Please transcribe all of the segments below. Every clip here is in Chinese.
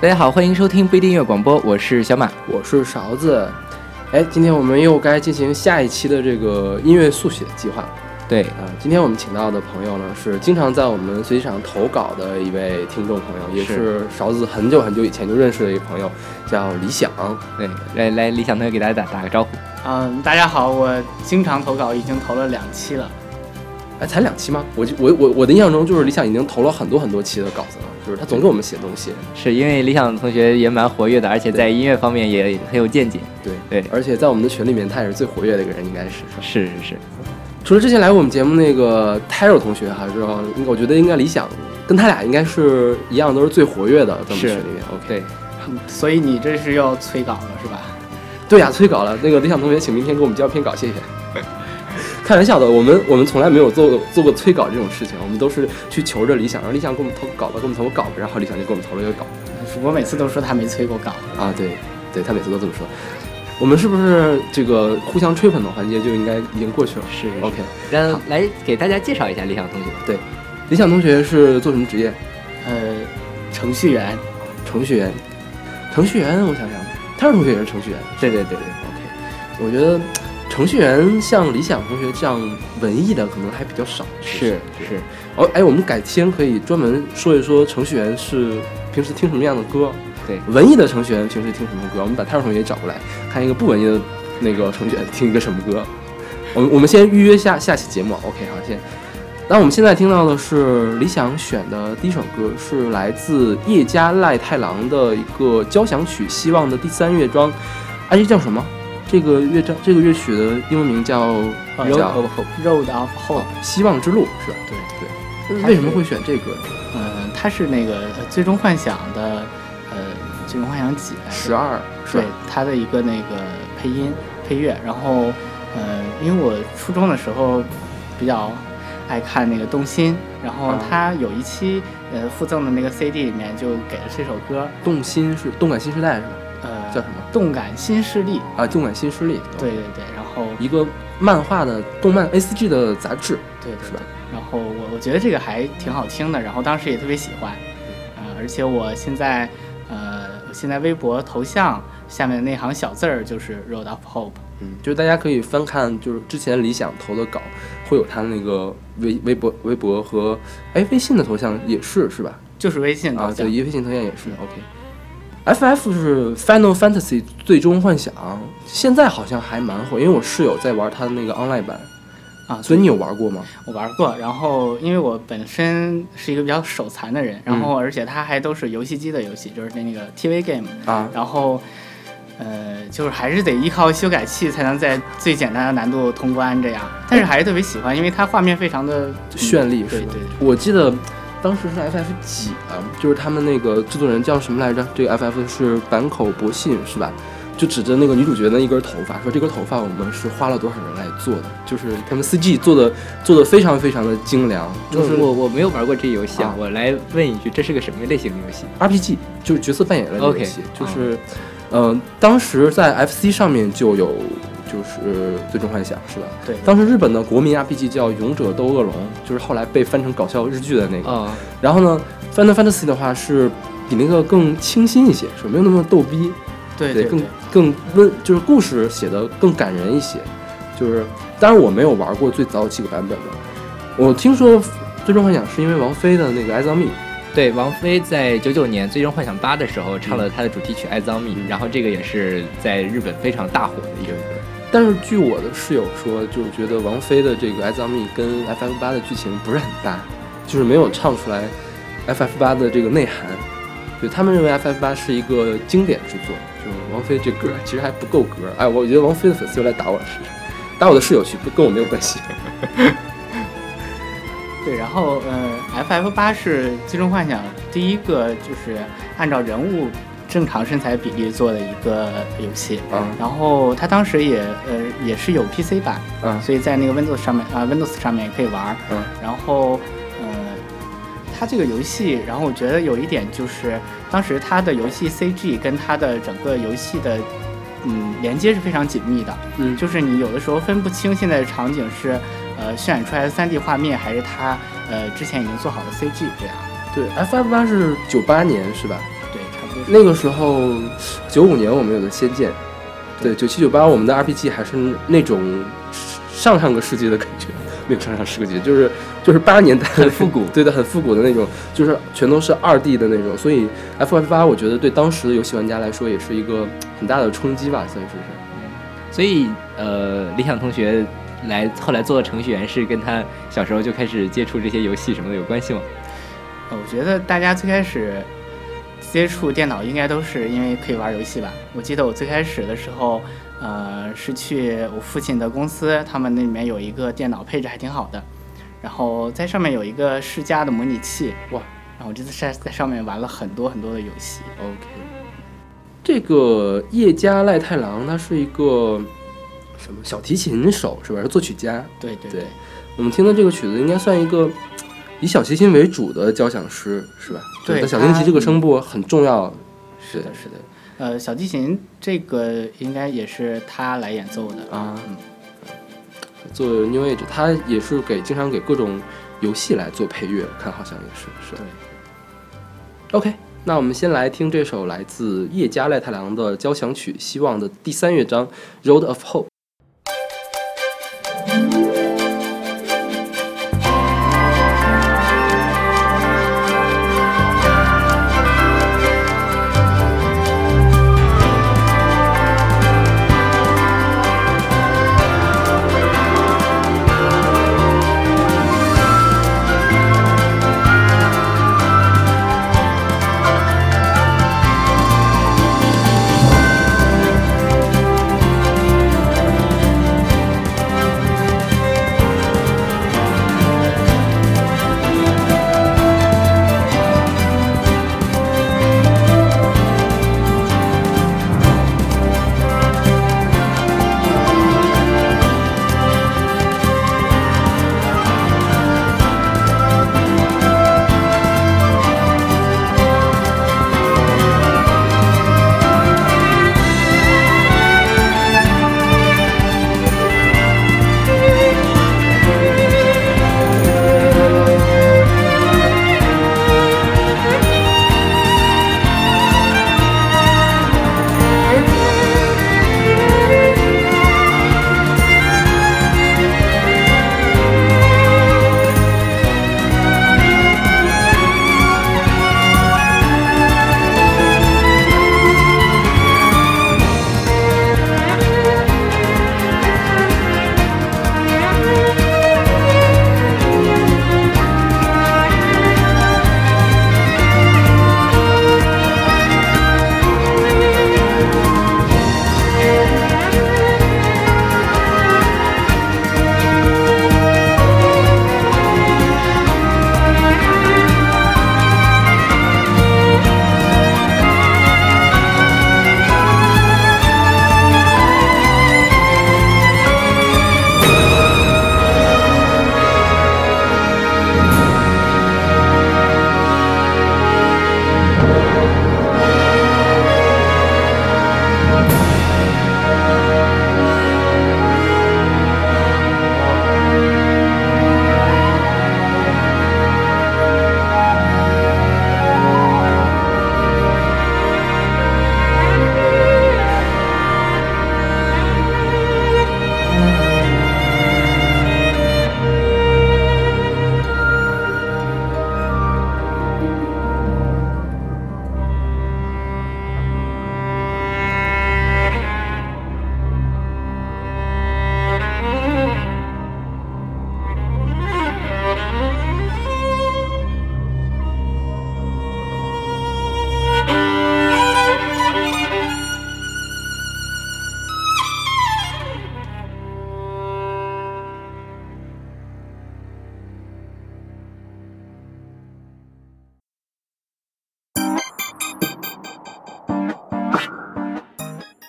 大家好，欢迎收听不一定音乐广播，我是小马，我是勺子。哎，今天我们又该进行下一期的这个音乐速写计划。对啊，今天我们请到的朋友呢，是经常在我们随机场投稿的一位听众朋友，也是勺子很久很久以前就认识的一个朋友，叫李想。对，来来，李想同学给大家打打个招呼。嗯，大家好，我经常投稿，已经投了两期了。哎，才两期吗？我我我我的印象中就是理想已经投了很多很多期的稿子了，就是他总给我们写东西。是因为理想同学也蛮活跃的，而且在音乐方面也很有见解。对对，而且在我们的群里面，他也是最活跃的一个人，应该是。是是是。除了之前来我们节目那个泰若同学，还是我觉得应该理想跟他俩应该是一样，都是最活跃的在我们群里面。OK，所以你这是要催稿了是吧？对呀，催稿了。那个理想同学，请明天给我们交篇稿，谢谢。开玩笑的，我们我们从来没有做过做过催稿这种事情，我们都是去求着理想，让理想给我们投稿吧，给我们投个稿子，然后理想就给我们投了一个稿。我每次都说他没催过稿啊，对，对他每次都这么说。我们是不是这个互相吹捧的环节就应该已经过去了？是，OK。让来给大家介绍一下理想同学。对，理想同学是做什么职业？呃，程序员。程序员，程序员，我想想，他是同学也是程序员。对对对对，OK。我觉得。程序员像理想同学这样文艺的可能还比较少，是是。哦，哎，我们改天可以专门说一说程序员是平时听什么样的歌。对，文艺的程序员平时听什么歌？我们把泰若同学找过来，看一个不文艺的那个程序员听一个什么歌。我们我们先预约下下期节目，OK，好，先。那我们现在听到的是理想选的第一首歌，是来自叶家赖太郎的一个交响曲《希望》的第三乐章。哎，这叫什么？这个乐章，这个乐曲的英文名叫 Road of Hope，Road of Hope，希望之路是吧？对对。为什么会选这歌？嗯，它是那个《最终幻想》的，呃，《最终幻想几》十二，对，它的一个那个配音配乐。然后，呃，因为我初中的时候比较爱看那个动心，然后它有一期呃附赠的那个 CD 里面就给了这首歌。动心是动感新时代是吧？呃，叫什么？动感新势力啊，动感新势力。对对对，然后一个漫画的动漫 A C G 的杂志，对，是吧？然后我我觉得这个还挺好听的，然后当时也特别喜欢，呃，而且我现在呃，现在微博头像下面那行小字儿就是 Road of Hope，嗯，就是大家可以翻看，就是之前理想投的稿，会有他那个微微博、微博和哎微信的头像也是是吧？就是微信啊，对，一微信头像也是 OK。F F 是 Final Fantasy 最终幻想，现在好像还蛮火，因为我室友在玩他的那个 online 版，啊，所以你有玩过吗？我玩过，然后因为我本身是一个比较手残的人，然后而且它还都是游戏机的游戏，就是那个 T V game 啊，然后呃，就是还是得依靠修改器才能在最简单的难度通关这样，但是还是特别喜欢，因为它画面非常的绚丽，对对，我记得。当时是 FF 几啊？就是他们那个制作人叫什么来着？这个 FF 是坂口博信是吧？就指着那个女主角的一根头发，说这根头发我们是花了多少人来做的？就是他们 CG 做的做的非常非常的精良。就是我我没有玩过这游戏啊，我来问一句，这是个什么类型的游戏？RPG 就是角色扮演类的游戏。就是，嗯，当时在 FC 上面就有。就是最终幻想是吧？对，当时日本的国民 RPG 叫勇者斗恶龙，就是后来被翻成搞笑日剧的那个。啊，然后呢，Final Fantasy 的话是比那个更清新一些，是没有那么逗逼。对对，更更温，就是故事写的更感人一些。就是，当然我没有玩过最早几个版本的。我听说最终幻想是因为王菲的那个《爱 m 蜜》。对，王菲在九九年《最终幻想八》的时候唱了她的主题曲《爱 m 蜜》，然后这个也是在日本非常大火的一个歌。但是据我的室友说，就觉得王菲的这个《As Me》跟 FF 八的剧情不是很搭，就是没有唱出来 FF 八的这个内涵。就他们认为 FF 八是一个经典之作，就王菲这歌其实还不够格。哎，我觉得王菲的粉丝又来打我了，打我的室友去，不跟我没有关系。对，然后呃，FF 八是《最终幻想》第一个就是按照人物。正常身材比例做的一个游戏，嗯，然后它当时也呃也是有 PC 版，嗯，所以在那个 Windows 上面啊 Windows 上面也可以玩，嗯，然后呃它这个游戏，然后我觉得有一点就是当时它的游戏 CG 跟它的整个游戏的嗯连接是非常紧密的，嗯，就是你有的时候分不清现在的场景是呃渲染出来的 3D 画面还是它呃之前已经做好的 CG 这样。对，F F 八是九八年是吧？那个时候，九五年我们有的《仙剑》，对，九七九八我们的 RPG 还是那种上上个世纪的感觉，没有上上世纪，就是就是八十年代很复古对的，很复古的那种，就是全都是二 D 的那种。所以 F F 八我觉得对当时的游戏玩家来说也是一个很大的冲击吧，算是是。所以呃，理想同学来后来做程序员是跟他小时候就开始接触这些游戏什么的有关系吗？呃我觉得大家最开始接触电脑应该都是因为可以玩游戏吧。我记得我最开始的时候，呃，是去我父亲的公司，他们那里面有一个电脑配置还挺好的，然后在上面有一个世嘉的模拟器，哇！然后我这次在在上面玩了很多很多的游戏。OK，这个叶家赖太郎他是一个什么小提琴手是吧？是作曲家。对对对对，我们听的这个曲子应该算一个以小提琴为主的交响诗是吧？对小提琴这个声部很重要。是的，是的。呃，小提琴这个应该也是他来演奏的。啊嗯，做 New Age，他也是给经常给各种游戏来做配乐，我看好像也是是。对。OK，那我们先来听这首来自叶家赖太郎的交响曲《希望》的第三乐章《Road of Hope》。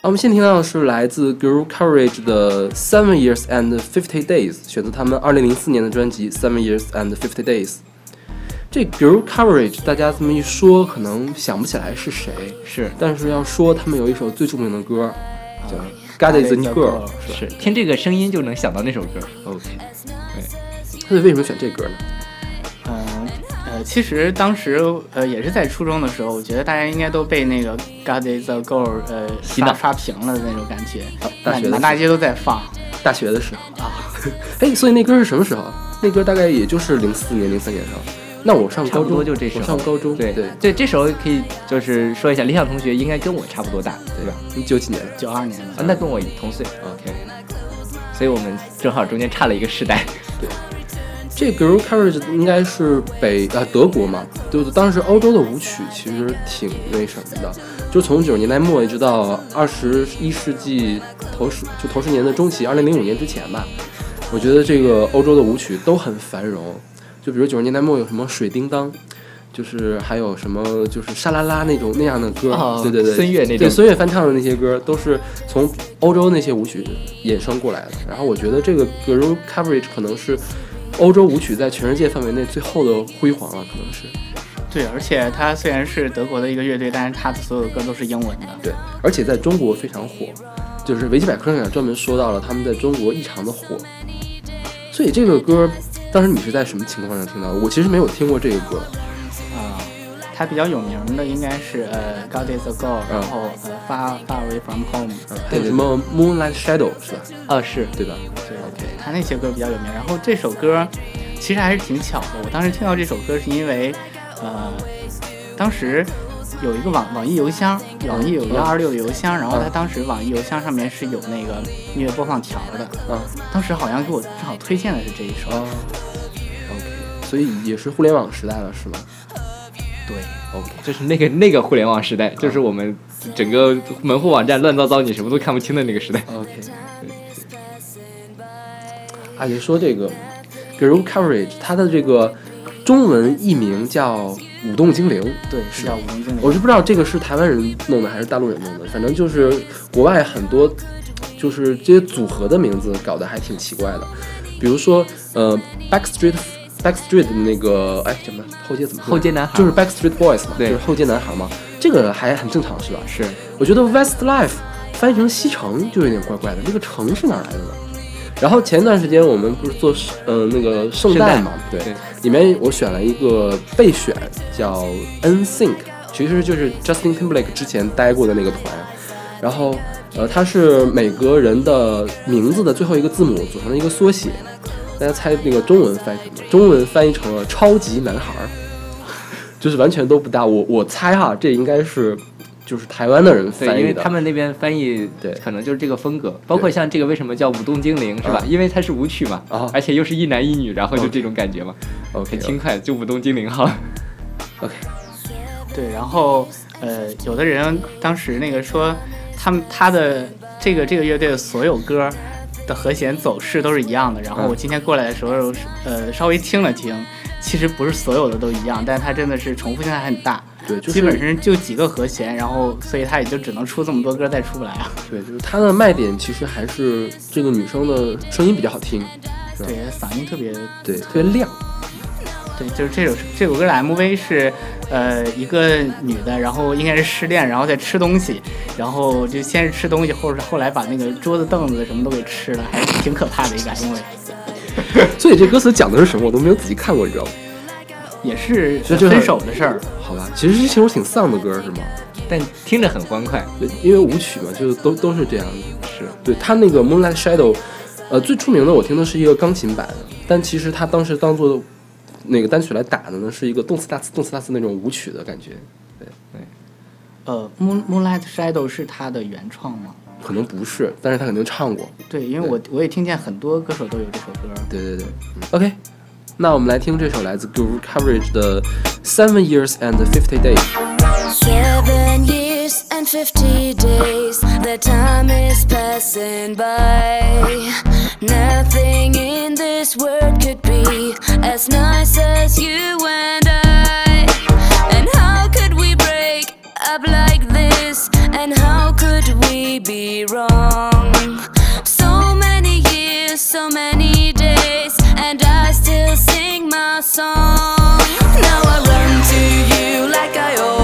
我们现在听到的是来自 Girl Courage 的《Seven Years and Fifty Days》，选择他们二零零四年的专辑《Seven Years and Fifty Days》。这 Girl Courage 大家这么一说，可能想不起来是谁，是但是要说他们有一首最著名的歌，叫《God God is is a a Girl 是是，听这个声音就能想到那首歌。？OK，对，他为什么选这歌呢？其实当时呃也是在初中的时候，我觉得大家应该都被那个《God Is a Girl》呃洗脑刷刷屏了的那种感觉，啊大学的时候满满大街都在放。大学的时候啊，哎，所以那歌是什么时候？那歌大概也就是零四年、零三年的时候。那我上高中就这时候我上高中，对对，对，这时候可以就是说一下，理想同学应该跟我差不多大，对吧？你九几年的？九二年的啊，那跟我同岁，OK。所以我们正好中间差了一个世代。这 Girl Courage 应该是北啊德国嘛，就是当时欧洲的舞曲其实挺那什么的，就从九十年代末一直到二十一世纪头十就头十年的中期，二零零五年之前吧，我觉得这个欧洲的舞曲都很繁荣。就比如九十年代末有什么水叮当，就是还有什么就是沙拉拉那种那样的歌，哦对对对，孙悦那种对孙悦翻唱的那些歌都是从欧洲那些舞曲衍生过来的。然后我觉得这个 Girl Coverage 可能是欧洲舞曲在全世界范围内最后的辉煌了，可能是对，而且它虽然是德国的一个乐队，但是它的所有的歌都是英文的。对，而且在中国非常火，就是维基百科上也专门说到了他们在中国异常的火。所以这个歌当时你是在什么情况下听到的？我其实没有听过这个歌。啊、他比较有名的应该是呃《God Is a Girl》，然后呃《Far Far Away from Home》，还有什么 Moonlight Shadow 是吧？啊，是。对吧？对对，他那些歌比较有名。然后这首歌其实还是挺巧的，我当时听到这首歌是因为呃当时。有一个网网易邮箱，网易有幺二六的邮箱，然后他当时网易邮箱上面是有那个音乐播放条的，嗯。当时好像给我正好推荐的是这一首，啊，OK，所以也是互联网时代了，是吗对，？OK，就是那个那个互联网时代，就是我们整个门户网站乱糟糟，你什么都看不清的那个时代。OK，啊，你说这个 Girl Coverage，它的这个中文译名叫舞动精灵。对，是叫《舞动精灵》。我是不知道这个是台湾人弄的还是大陆人弄的，反正就是国外很多就是这些组合的名字搞得还挺奇怪的，比如说呃 Backstreet Backstreet 的那个哎什么？后街怎么说？后街男孩。就是 Backstreet Boys 嘛，对。就是后街男孩嘛，这个还很正常是吧？是。我觉得 Westlife 翻译成西城就有点怪怪的，这个城是哪来的呢？然后前段时间我们不是做嗯、呃、那个圣诞嘛，对，对。里面我选了一个备选叫 NSYNC，其实就是 Justin Timberlake 之前待过的那个团，然后呃它是每个人的名字的最后一个字母组成的一个缩写，大家猜那个中文翻译什么？中文翻译成了超级男孩儿，就是完全都不搭。我我猜哈，这应该是就是台湾的人对，翻译的，因为他们那边翻译对可能就是这个风格，包括像这个为什么叫舞动精灵是吧啊？因为它是舞曲嘛啊，而且又是一男一女，然后就这种感觉嘛，OK 很轻快，就舞动精灵好了。OK，对，然后呃，有的人当时那个说，他们他的这个这个乐队的所有歌的和弦走势都是一样的。然后我嗯今天过来的时候，呃，稍微听了听，其实不是所有的都一样，但是它真的是重复性还很大。对，就是基本上就几个和弦，然后所以它也就只能出这么多歌，再出不来啊。对，就是它的卖点其实还是这个女生的声音比较好听，对，嗓音特别对，特别亮。对，就是这首这首歌的 MV 是，呃，一个女的，然后应该是失恋，然后在吃东西，然后就先是吃东西，后是后来把那个桌子凳子什么都给吃了，还挺可怕的一个 MV，所以这歌词讲的是什么，我都没有仔细看过，你知道吗？也是就分手的事儿。好吧，其实这首挺丧的歌是吗？但听着很欢快，对，因为舞曲嘛，就都都是这样的。是对他那个 Moonlight Shadow，呃，最出名的我听的是一个钢琴版的，但其实他当时当做那个单曲来打的呢，是一个动次打次、动次打次那种舞曲的感觉。对对呃，Moon Moonlight Shadow 是他的原创吗？可能不是，但是他肯定唱过。对，因为我我也听见很多歌手都有这首歌。对对对、嗯、，OK，那我们来听这首来自 Guru Coverage 的 Seven Years and Fifty Days。Seven years and fifty days, the time is passing by. Nothing in this world could be as nice as you and I. And how could we break up like this? And how could we be wrong? So many years, so many days, and I still sing my song. Now I run to you like I always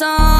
song.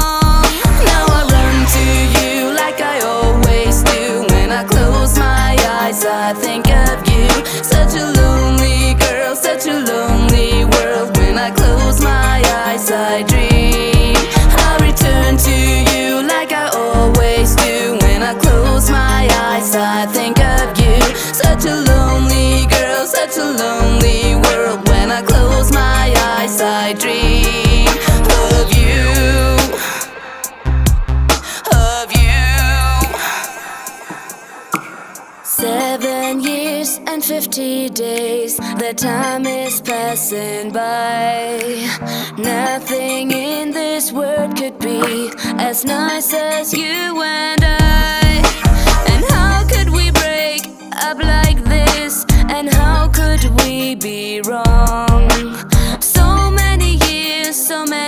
50 days, the time is passing by. Nothing in this world could be as nice as you and I. And how could we break up like this? And how could we be wrong? So many years, so many.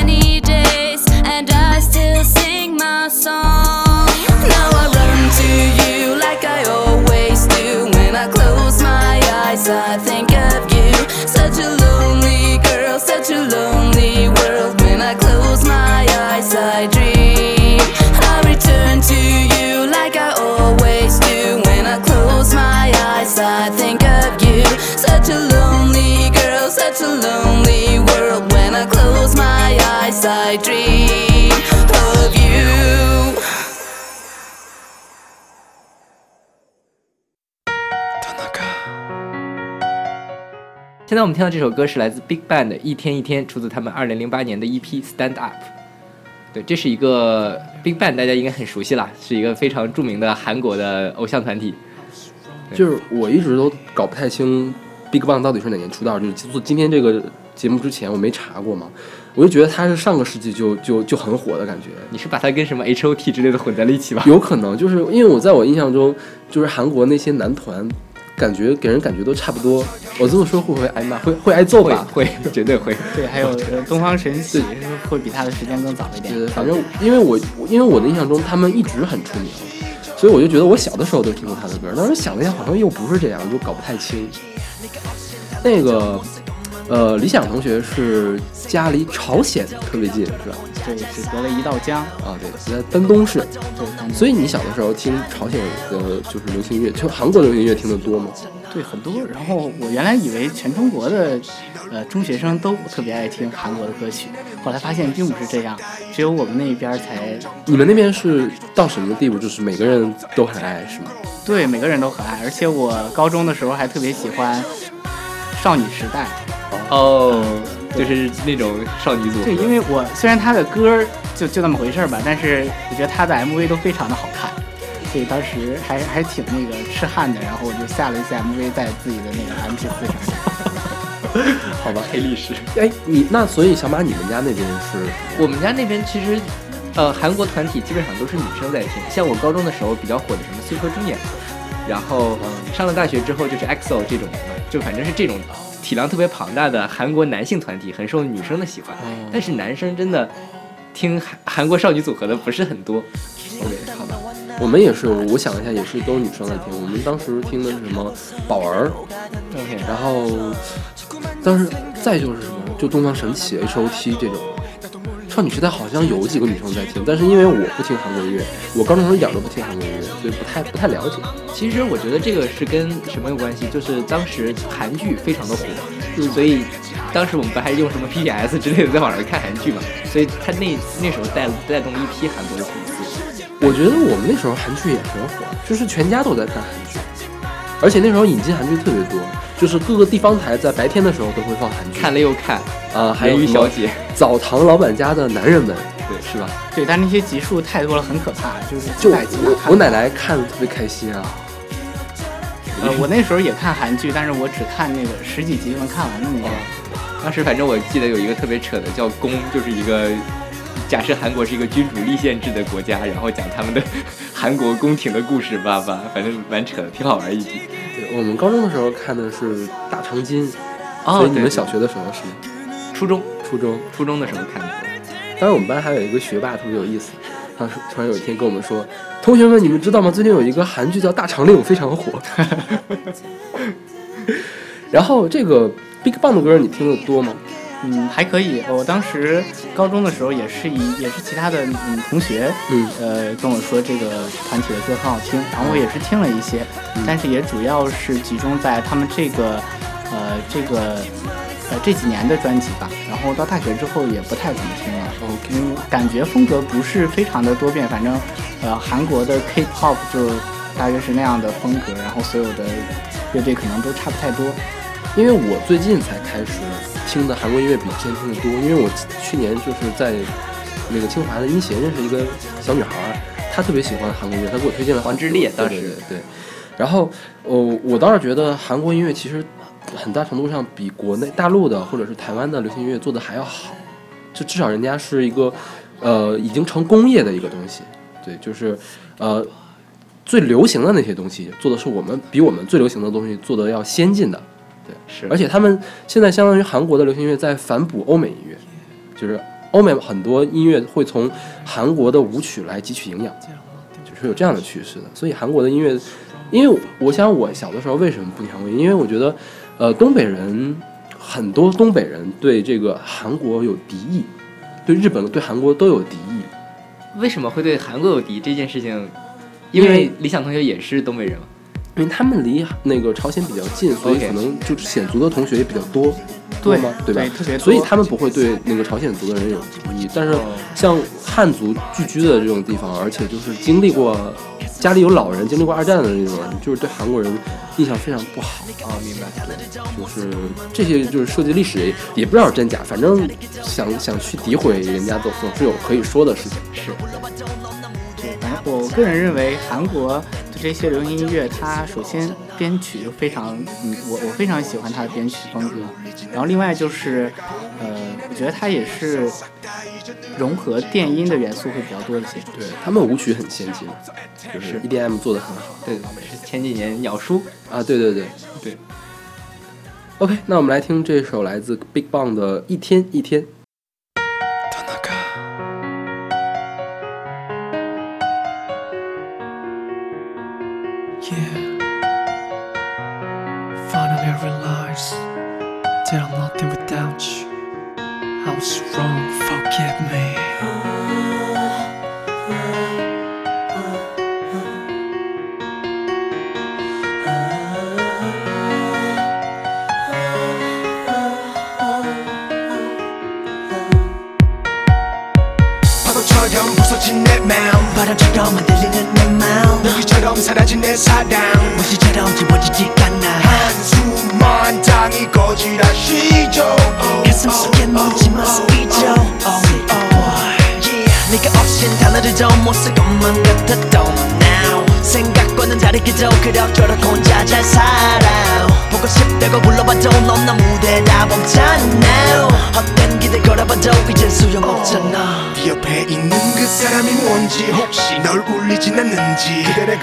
Eyes, I think of you. Such a lonely girl, such a lonely world. When I close my eyes, I dream. I return to you like I always do. When I close my eyes, I think of you. Such a lonely girl, such a lonely world. When I close my eyes, I dream 现在我们听到这首歌是来自 Big Bang 的《一天一天》，出自他们2008年的 EP《Stand Up》。对，这是一个 Big Bang，大家应该很熟悉啦，是一个非常著名的韩国的偶像团体。就是我一直都搞不太清 BigBang 到底是哪年出道，就是做今天这个节目之前我没查过嘛，我就觉得他是上个世纪就就就很火的感觉，你是把它跟什么 H O T 之类的混在了一起吧？有可能就是因为我在我印象中，就是韩国那些男团，感觉给人感觉都差不多。我这么说会不会挨骂？会会挨揍吧？会，绝对会。对，还有呃东方神起会比他的时间更早一点。对，反正因为我因为我的印象中他们一直很出名，所以我就觉得我小的时候都听过他的歌，当时想了一下好像又不是这样，就搞不太清。那个呃，李想同学是家离朝鲜特别近，是吧？对，只隔了一道江。啊，对，在丹东市。对，所以你小的时候听朝鲜的就是流行音乐，就韩国流行音乐听得多吗？对很多。然后我原来以为全中国的呃中学生都特别爱听韩国的歌曲，后来发现并不是这样，只有我们那边才你们那边是到什么地步？就是每个人都很爱，是吗？对每个人都很爱。而且我高中的时候还特别喜欢少女时代。哦，就是那种少女组合。对，因为我虽然他的歌就就那么回事儿吧，但是我觉得他的 MV 都非常的好看，所以当时还还挺那个痴汉的。然后我就下了一次 MV 在自己的那个 MP 4上。好吧。黑历史。哎，你那所以小马，你们家那边是我们家那边其实，呃，韩国团体基本上都是女生在听，像我高中的时候比较火的什么 Super Junior，然后嗯上了大学之后就是 EXO 这种，就反正是这种体量特别庞大的韩国男性团体，很受女生的喜欢。哦但是男生真的听韩韩国少女组合的不是很多。OK，好吧。我们也是，我想了一下，也是都是女生在听。我们当时听的是什么宝儿，OK，然后当时再就是什么，就东方神起、H.O.T 这种。少女时代好像有几个女生在听，但是因为我不听韩国音乐，我高中时候一点都不听韩国音乐，所以不太不太了解。其实我觉得这个是跟什么有关系？就是当时韩剧非常的火，所以当时我们不还用什么 PPS 之类的在网上看韩剧嘛，所以他那那时候带带动了一批韩国的粉丝。我觉得我们那时候韩剧也很火，就是全家都在看韩剧，而且那时候引进韩剧特别多，就是各个地方台在白天的时候都会放韩剧。看了又看，啊，还有鱼小姐，澡堂老板家的男人们，对，是吧？对，但那些集数太多了，很可怕，就是就百集我我奶奶看的特别开心啊。呃，我那时候也看韩剧，但是我只看那个十几集就能看完的那种。当时反正我记得有一个特别扯的，叫宫，就是一个假设韩国是一个君主立宪制的国家，然后讲他们的 韩国宫廷的故事吧吧，反正蛮扯的，挺好玩一集。对，我们高中的时候看的是大长今，哦所以你们小学的时候是吗？初中初中。初中的时候看的，当时我们班还有一个学霸特别有意思，他说突然有一天跟我们说，同学们，你们知道吗？最近有一个韩剧叫《大长令》，非常火。然后这个 Big Bang 的歌你听的多吗？嗯，还可以。我当时高中的时候也是一也是其他的嗯同学，嗯呃跟我说这个团体的歌很好听，然后我也是听了一些，但是也主要是集中在他们这个呃这个呃这几年的专辑吧。然后到大学之后也不太怎么听了因为感觉风格不是非常的多变，反正呃韩国的 K-pop 就大约是那样的风格，然后所有的乐队可能都差不太多。因为我最近才开始听的韩国音乐比之前听的多，因为我去年就是在那个清华的音协认识一个小女孩儿，她特别喜欢韩国音乐，她给我推荐了黄致列当时对。然后，呃，我倒是觉得韩国音乐其实很大程度上比国内大陆的或者是台湾的流行音乐做的还要好，就至少人家是一个呃已经成工业的一个东西，对，就是呃最流行的那些东西做的是我们比我们最流行的东西做的要先进的。是而且他们现在相当于韩国的流行音乐在反哺欧美音乐，就是欧美很多音乐会从韩国的舞曲来汲取营养，就是有这样的趋势的。所以韩国的音乐，因为我想我小的时候为什么不听韩国音乐？因为我觉得，呃，东北人很多东北人对这个韩国有敌意，对日本、对韩国都有敌意。为什么会对韩国有敌这件事情？因为李想同学也是东北人嘛。因为他们离那个朝鲜比较近，所以可能就是鲜族的同学也比较多，对吗？对吧？所以他们不会对那个朝鲜族的人有敌意，但是哦像汉族聚居的这种地方，而且就是经历过家里有老人经历过二战的那种人，就是对韩国人印象非常不好。啊，明白。对就是这些就是涉及历史也也不知道真假，反正想想去诋毁人家总总是有可以说的事情。是，我个人认为韩国的这些流行音乐，它首先编曲就非常，嗯，我我非常喜欢它的编曲风格。然后另外就是，呃，我觉得它也是融合电音的元素会比较多一些。对他们舞曲很先进，就是 EDM 做的很好对，是前几年鸟叔。啊，对对对对。OK，那我们来听这首来自 Big Bang 的《一天一天》。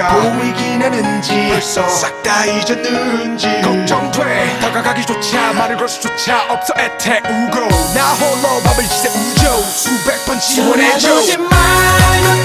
내가 보이긴 하는지 벌써 싹 다 잊었는지 걱정돼. 다가가기조차 말을 걸 수조차 없어 애태우고. 나 홀로 밤을 지새 우죠. 수백 번 지원해줘. 지원해주지 말고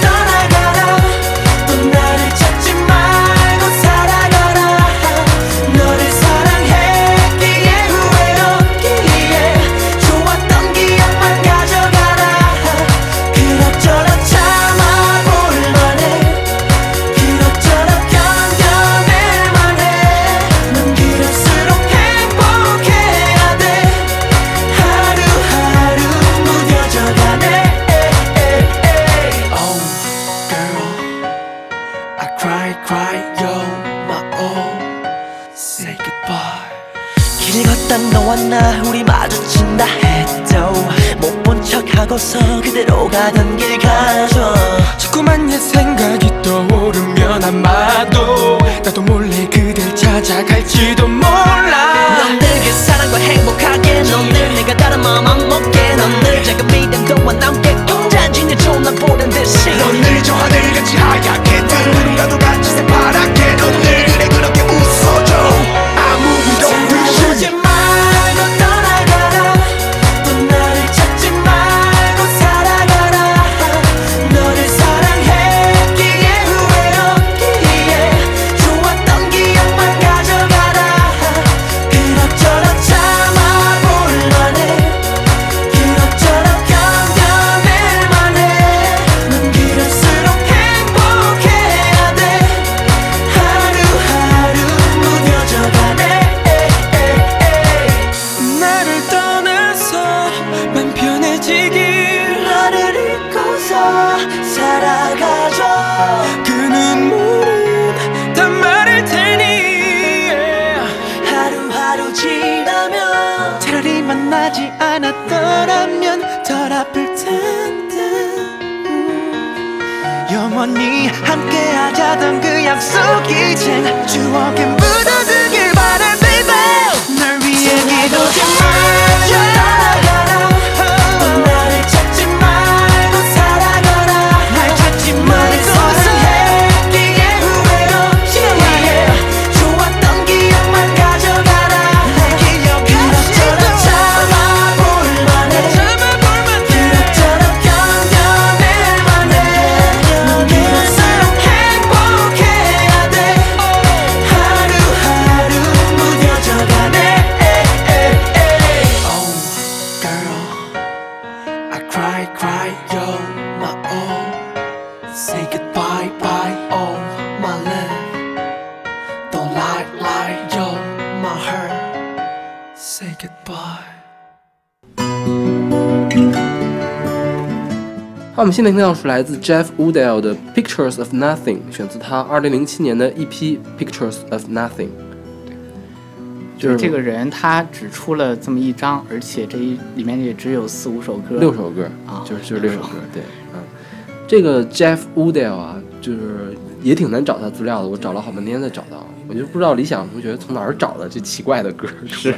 好，我们现在听到是来自 Jeff Woodell 的《Pictures of Nothing》，选自他2007年的一批《Pictures of Nothing》。对就是这个人他只出了这么一张，而且这一里面也只有四五首歌，六首歌啊就是就是六首六首歌，对，嗯，这个 Jeff Woodell 啊，就是也挺难找他资料的，我找了好半天才找到，我就不知道理想同学从哪儿找的这奇怪的歌，是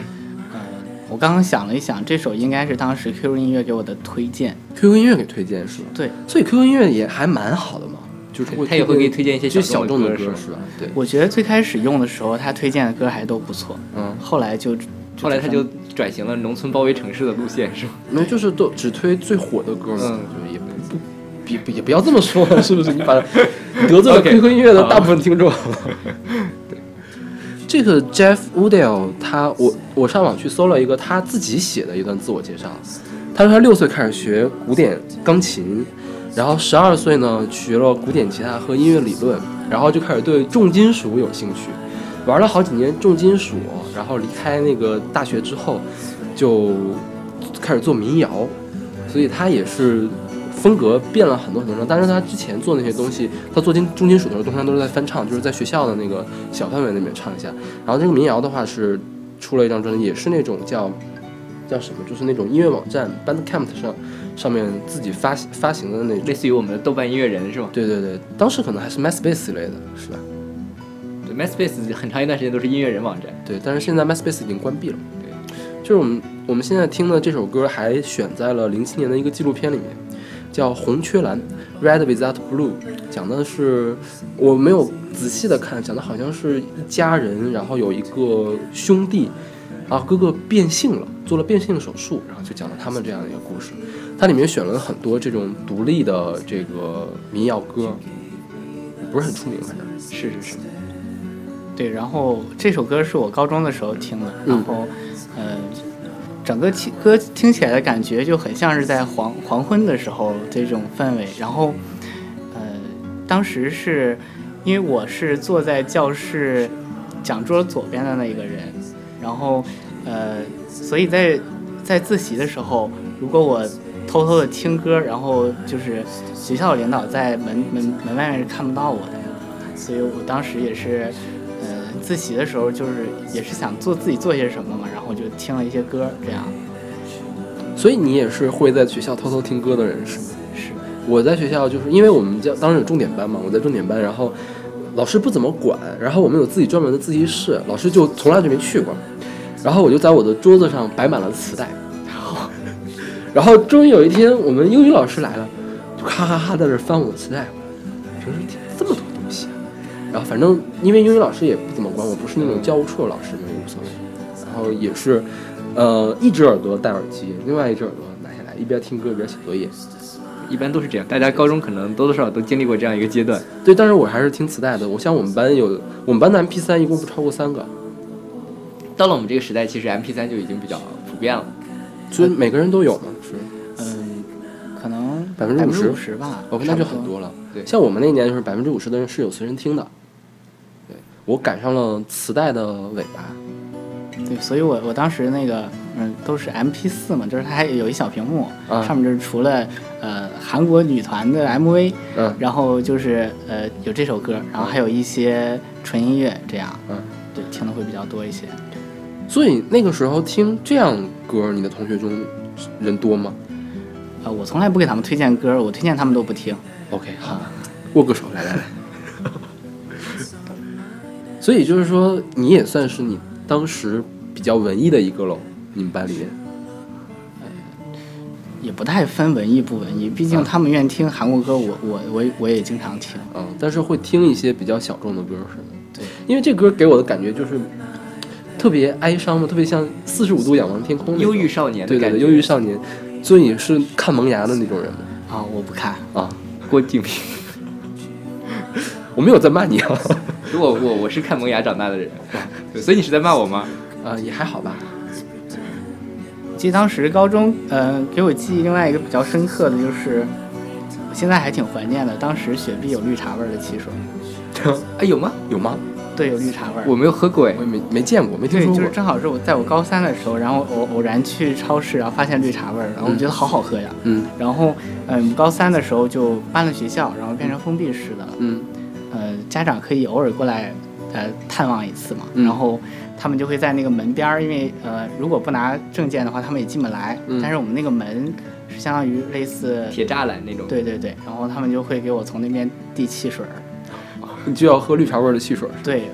我刚刚想了一想，这首应该是当时 QQ 音乐给我的推荐。QQ 音乐给推荐是吧？对，所以 QQ 音乐也还蛮好的嘛，就是他也会给你推荐一些就小众的小众的歌是吧？对，我觉得最开始用的时候，他推荐的歌还都不错，嗯，后来就后来他就转型了农村包围城市的路线，是吗？那就是都只推最火的歌嘛，嗯就是也不不也不也不要这么说，是不是？你把得罪了 QQ 音乐的大部分听众。对，这个 Jeff Woodell，他我我上网去搜了一个他自己写的一段自我介绍。他说他六岁开始学古典钢琴，然后十二岁呢学了古典吉他和音乐理论，然后就开始对重金属有兴趣，玩了好几年重金属，然后离开那个大学之后，就开始做民谣，所以他也是风格变了很多很多。但是他之前做那些东西，他做金重金属的时候，通常都是在翻唱，就是在学校的那个小范围里面唱一下。然后这个民谣的话是出了一张专辑，也是那种叫叫什么，就是那种音乐网站 Bandcamp 上上面自己发发行的那种。类似于我们的豆瓣音乐人是吧？对对对，当时可能还是 MySpace 类的，是吧？对，MySpace 很长一段时间都是音乐人网站。对，但是现在 MySpace 已经关闭了。对，就是我们我们现在听的这首歌还选在了零七年的一个纪录片里面，叫《红缺蓝》（Red Without Blue），讲的是我没有仔细的看，讲的好像是一家人，然后有一个兄弟，啊，哥哥变性了，做了变性手术，然后就讲了他们这样的一个故事。它里面选了很多这种独立的这个民谣歌，不是很出名，反正是是是，对，然后这首歌是我高中的时候听的，嗯。然后，呃，整个听歌听起来的感觉就很像是在黄黄昏的时候这种氛围。然后，呃，当时是因为我是坐在教室讲桌左边的那一个人，然后，呃，所以在在自习的时候，如果我偷偷的听歌，然后就是学校领导在门门门外面是看不到我的，所以我当时也是，自习的时候就是也是想做自己做些什么嘛，然后就听了一些歌，这样。所以你也是会在学校偷偷听歌的人是吗？是。我在学校就是因为我们教当时有重点班嘛，我在重点班，然后老师不怎么管，然后我们有自己专门的自习室，老师就从来就没去过，然后我就在我的桌子上摆满了磁带，然后然后终于有一天我们英语老师来了，就哈哈哈在这翻我的磁带，平时听这么多东西啊，然后反正因为英语老师也不怎么管我，不是那种教务处的老师嘛，也无所谓，然后也是，呃，一只耳朵戴耳机，另外一只耳朵拿下来，一边听歌一边写作业。一般都是这样。大家高中可能多多少少都经历过这样一个阶段。对，但是我还是听磁带的。我像我们班有我们班的 MP 三一共不超过三个，到了我们这个时代，其实 MP 三就已经比较普遍了。所以每个人都有嘛，是。嗯，可能百分之五十吧，OK，那就很多了。对像我们那年就是百分之五十的人是有随身听的。对，我赶上了磁带的尾巴。对，所以我我当时那个嗯都是 M P 四嘛，就是它还有一小屏幕，啊上面就是除了呃韩国女团的 M V，嗯然后就是呃有这首歌，然后还有一些纯音乐这样，嗯，对，听的会比较多一些。所以那个时候听这样歌，你的同学中人多吗呃，我从来不给他们推荐歌，我推荐他们都不听。？OK，好，握个手，来来来。所以就是说，你也算是你当时比较文艺的一个喽，你们班里面。也不太分文艺不文艺，毕竟他们愿意听韩国歌，我我我也我也经常听。嗯，但是会听一些比较小众的歌，是吗？对，因为这歌给我的感觉就是特别哀伤嘛，特别像四十五度仰望天空，忧郁少年的对对对，感觉忧郁少年。所以你是看萌芽的那种人吗？啊，我不看。啊，郭敬明，我没有在骂你啊，我我我是看萌芽长大的人，对 所以你是在骂我吗？呃，也还好吧。记得当时高中，呃，给我记忆另外一个比较深刻的就是，我现在还挺怀念的。当时雪碧有绿茶味儿的汽水，哎，有吗？有吗？对，有绿茶味儿。我没有喝过哎我。也没没见过，没听，说过。就是正好是我在我高三的时候，然后我偶然去超市，然后发现绿茶味儿，然后我觉得好好喝呀。嗯然后，嗯，高三的时候就搬了学校，然后变成封闭式的了。嗯呃，家长可以偶尔过来，呃，探望一次嘛。嗯然后他们就会在那个门边儿，因为呃，如果不拿证件的话，他们也进不来。嗯但是我们那个门是相当于类似，铁栅栏那种。对对对，然后他们就会给我从那边递汽水儿。你 就要喝绿茶味儿的汽水。对，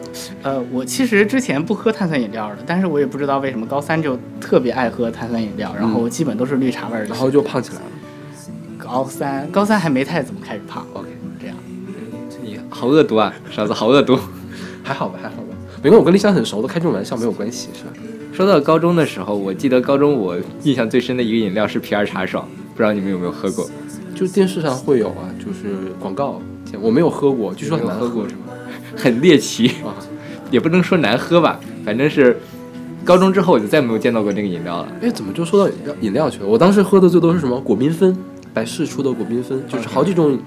呃，我其实之前不喝碳酸饮料的，但是我也不知道为什么高三就特别爱喝碳酸饮料，然后基本都是绿茶味儿的。然后就胖起来了。高三，高三还没太怎么开始胖。OK，好恶毒啊，傻子好恶毒。还好吧，还好吧。没关系，我跟李想很熟的，开这种玩笑没有关系，是吧？说到高中的时候，我记得高中我印象最深的一个饮料是皮尔茶爽，不知道你们有没有喝过？就电视上会有啊，就是广告，我没有喝过，据说很难喝过是吗？很猎奇，啊，也不能说难喝吧，反正是高中之后我就再没有见到过这个饮料了。哎，怎么就说到饮料饮料去了？我当时喝的最多是什么果缤纷，百事出的果缤纷，就是好几种。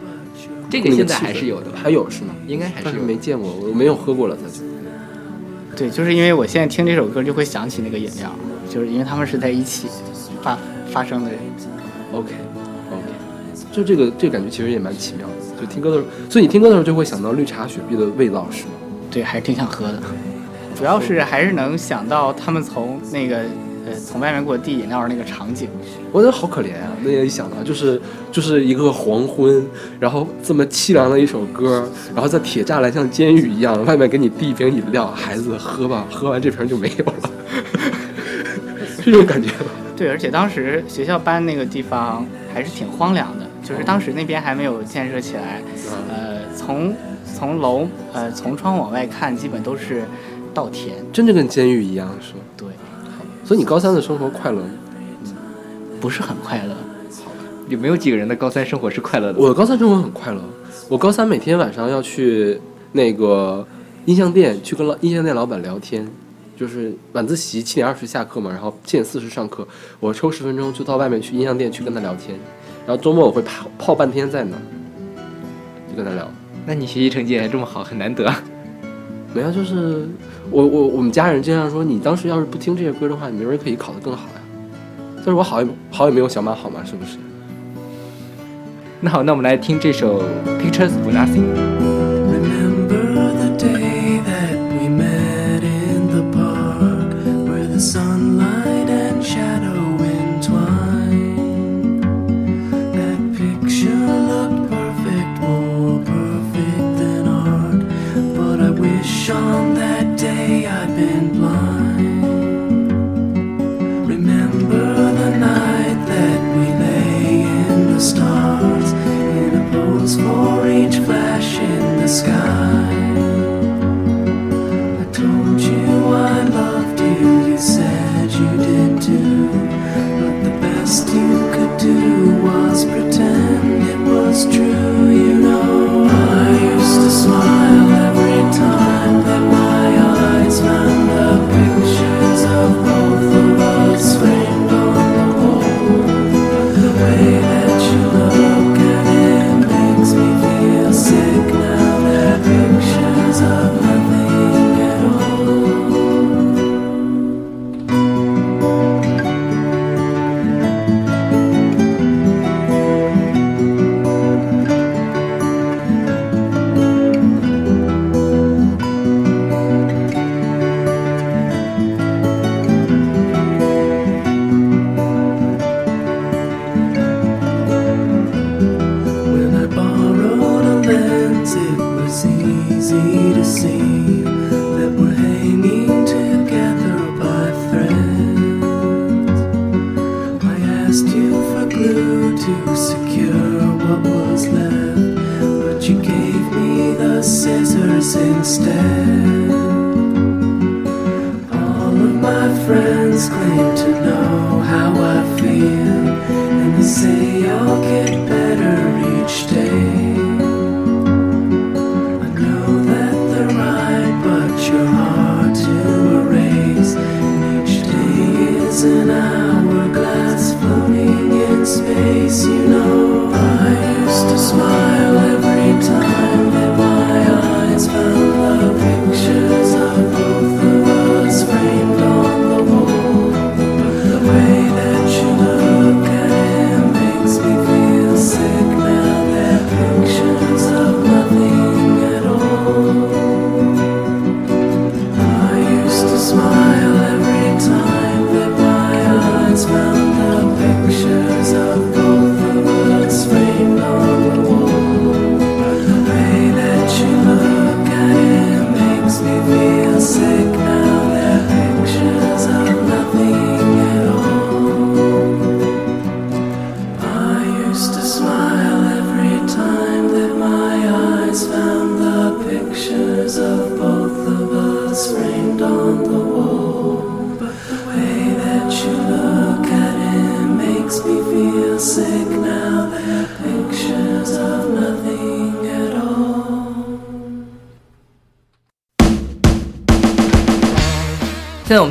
这个现在还是有的吧？还有是吗？应该还但是。没见过，我没有喝过了，再就。对，就是因为我现在听这首歌就会想起那个饮料，就是因为他们是在一起发发生的。OK OK，就这个这个感觉其实也蛮奇妙的，就听歌的时候，所以你听歌的时候就会想到绿茶雪碧的味道是吗？对，还是挺想喝的。主要是还是能想到他们从那个呃从外面给我递饮料的那个场景。我觉得好可怜啊！那一想到就是就是一个黄昏，然后这么凄凉的一首歌，然后在铁栅栏像监狱一样，外面给你递一瓶饮料，孩子喝吧，喝完这瓶就没有了，这种感觉吧。对，而且当时学校搬那个地方还是挺荒凉的，就是当时那边还没有建设起来，呃，从从楼呃从窗往外看，基本都是稻田。真的跟监狱一样是吗？对，所以你高三的生活快乐吗？不是很快乐。有没有几个人的高三生活是快乐的？我的高三生活很快乐，我高三每天晚上要去那个音像店去跟老音像店老板聊天，就是晚自习七点二十下课嘛，然后七点四十上课，我抽十分钟就到外面去音像店去跟他聊天，然后周末我会泡泡半天在那儿，就跟他聊。那你学习成绩还这么好，很难得。没有，就是我我我们家人经常说，你当时要是不听这些歌的话，你明儿可以考得更好呀。但是我好也好也没有小马好嘛，是不是？那好，那我们来听这首《Pictures of Nothing》。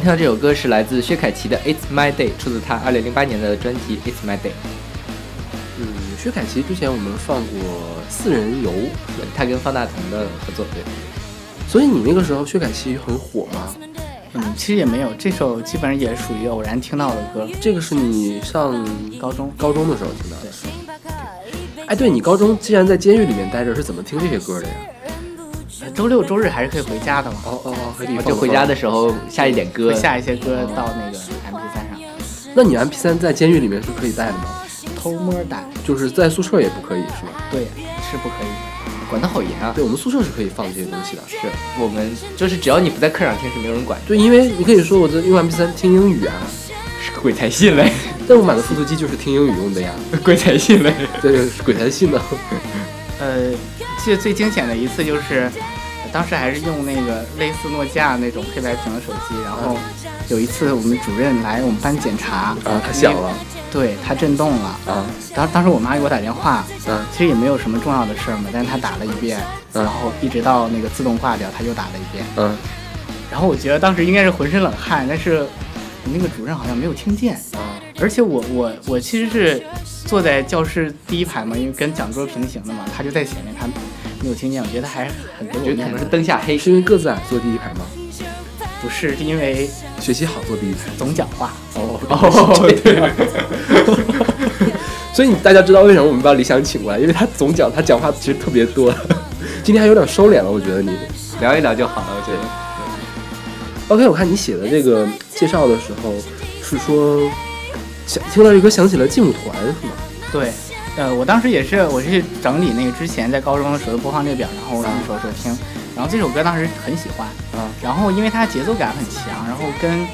听到这首歌是来自薛凯琪的《It's My Day》，出自他2008年的专辑《It's My Day》。嗯，薛凯琪之前我们放过《四人游》，他跟方大同的合作，对，所以你那个时候薛凯琪很火吗？嗯，其实也没有，这首基本上也是属于偶然听到的歌。这个是你上高中高中的时候听到的。哎，对你高中既然在监狱里面待着，是怎么听这些歌的呀？呃周六周日还是可以回家的嘛，哦哦哦，可以就回家的时候下一点歌会，下一些歌到那个 MP 3上，那你 MP 3在监狱里面是可以带的吗？偷摸带。就是在宿舍也不可以是吗？对，是不可以。管得好严啊！对我们宿舍是可以放这些东西的。是我们就是只要你不在课上听，是没有人管的。对，因为你可以说我在用 MP 3听英语啊，是鬼才信嘞，但我买的复读机就是听英语用的呀。鬼才信嘞。对，鬼才信呢。呃，记得最惊险的一次就是，当时还是用那个类似诺基亚那种黑白屏的手机，然后有一次我们主任来我们班检查，啊，它响了。对，它震动了。啊。当当时我妈给我打电话，嗯其实也没有什么重要的事儿嘛，但是她打了一遍，嗯然后一直到那个自动挂掉，她又打了一遍。嗯然后我觉得当时应该是浑身冷汗，但是那个主任好像没有听见。啊。而且我我我其实是坐在教室第一排嘛，因为跟讲桌平行的嘛，他就在前面，他没有听见，我觉得还很给我觉得可能是。灯下黑，是因为个子矮坐第一排吗？不是，是因为学习好坐第一排。总讲话。哦哦，对。所以大家知道为什么我们把李想请过来，因为他总讲，他讲话其实特别多。今天还有点收敛了，我觉得你。聊一聊就好了。我觉得 OK，我看你写的这个介绍的时候是说想听到这歌想起了劲舞团是吗？对，呃，我当时也是，我是整理那个之前在高中的时候的播放列表，然后一首一首听。然后这首歌当时很喜欢，啊然后因为它节奏感很强，然后跟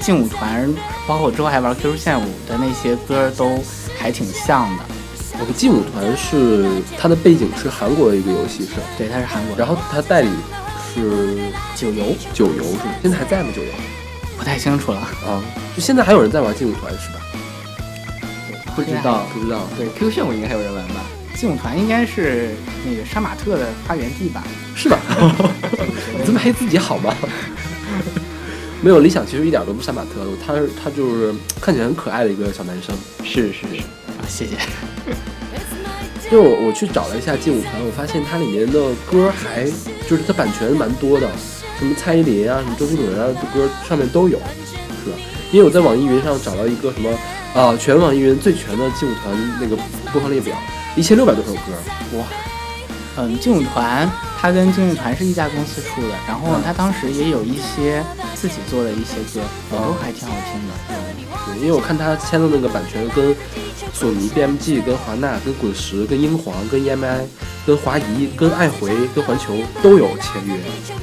劲舞团，包括我之后还玩 QQ 炫舞的那些歌都还挺像的。我们劲舞团是它的背景是韩国的一个游戏是吧，对，它是韩国，然后它代理是九游九游是吗？现在还在吗？九游不太清楚了。啊，就现在还有人在玩劲舞团是吧？不知道，不知道。对 QQ 炫舞应该还有人玩吧？劲舞团应该是那个杀马特的发源地吧？是吧？你这么黑自己好吗？没有理想，其实一点都不杀马特，他他就是看起来很可爱的一个小男生。是是是，啊，谢谢。因为我我去找了一下劲舞团，我发现它里面的歌还就是它版权蛮多的，什么蔡依林啊、什么周杰伦啊的歌上面都有，是吧？因为我在网易云上找到一个什么啊、全网易云最全的劲舞团那个播放列表，一千六百多首歌，哇！嗯，劲舞团它跟劲舞团是一家公司出的，然后它当时也有一些自己做的一些歌，都还挺好听的。对，因为我看他签的那个版权跟索尼、BMG、跟华纳、跟滚石、跟英皇、跟 EMI、跟华谊、跟爱回、跟环球都有签约，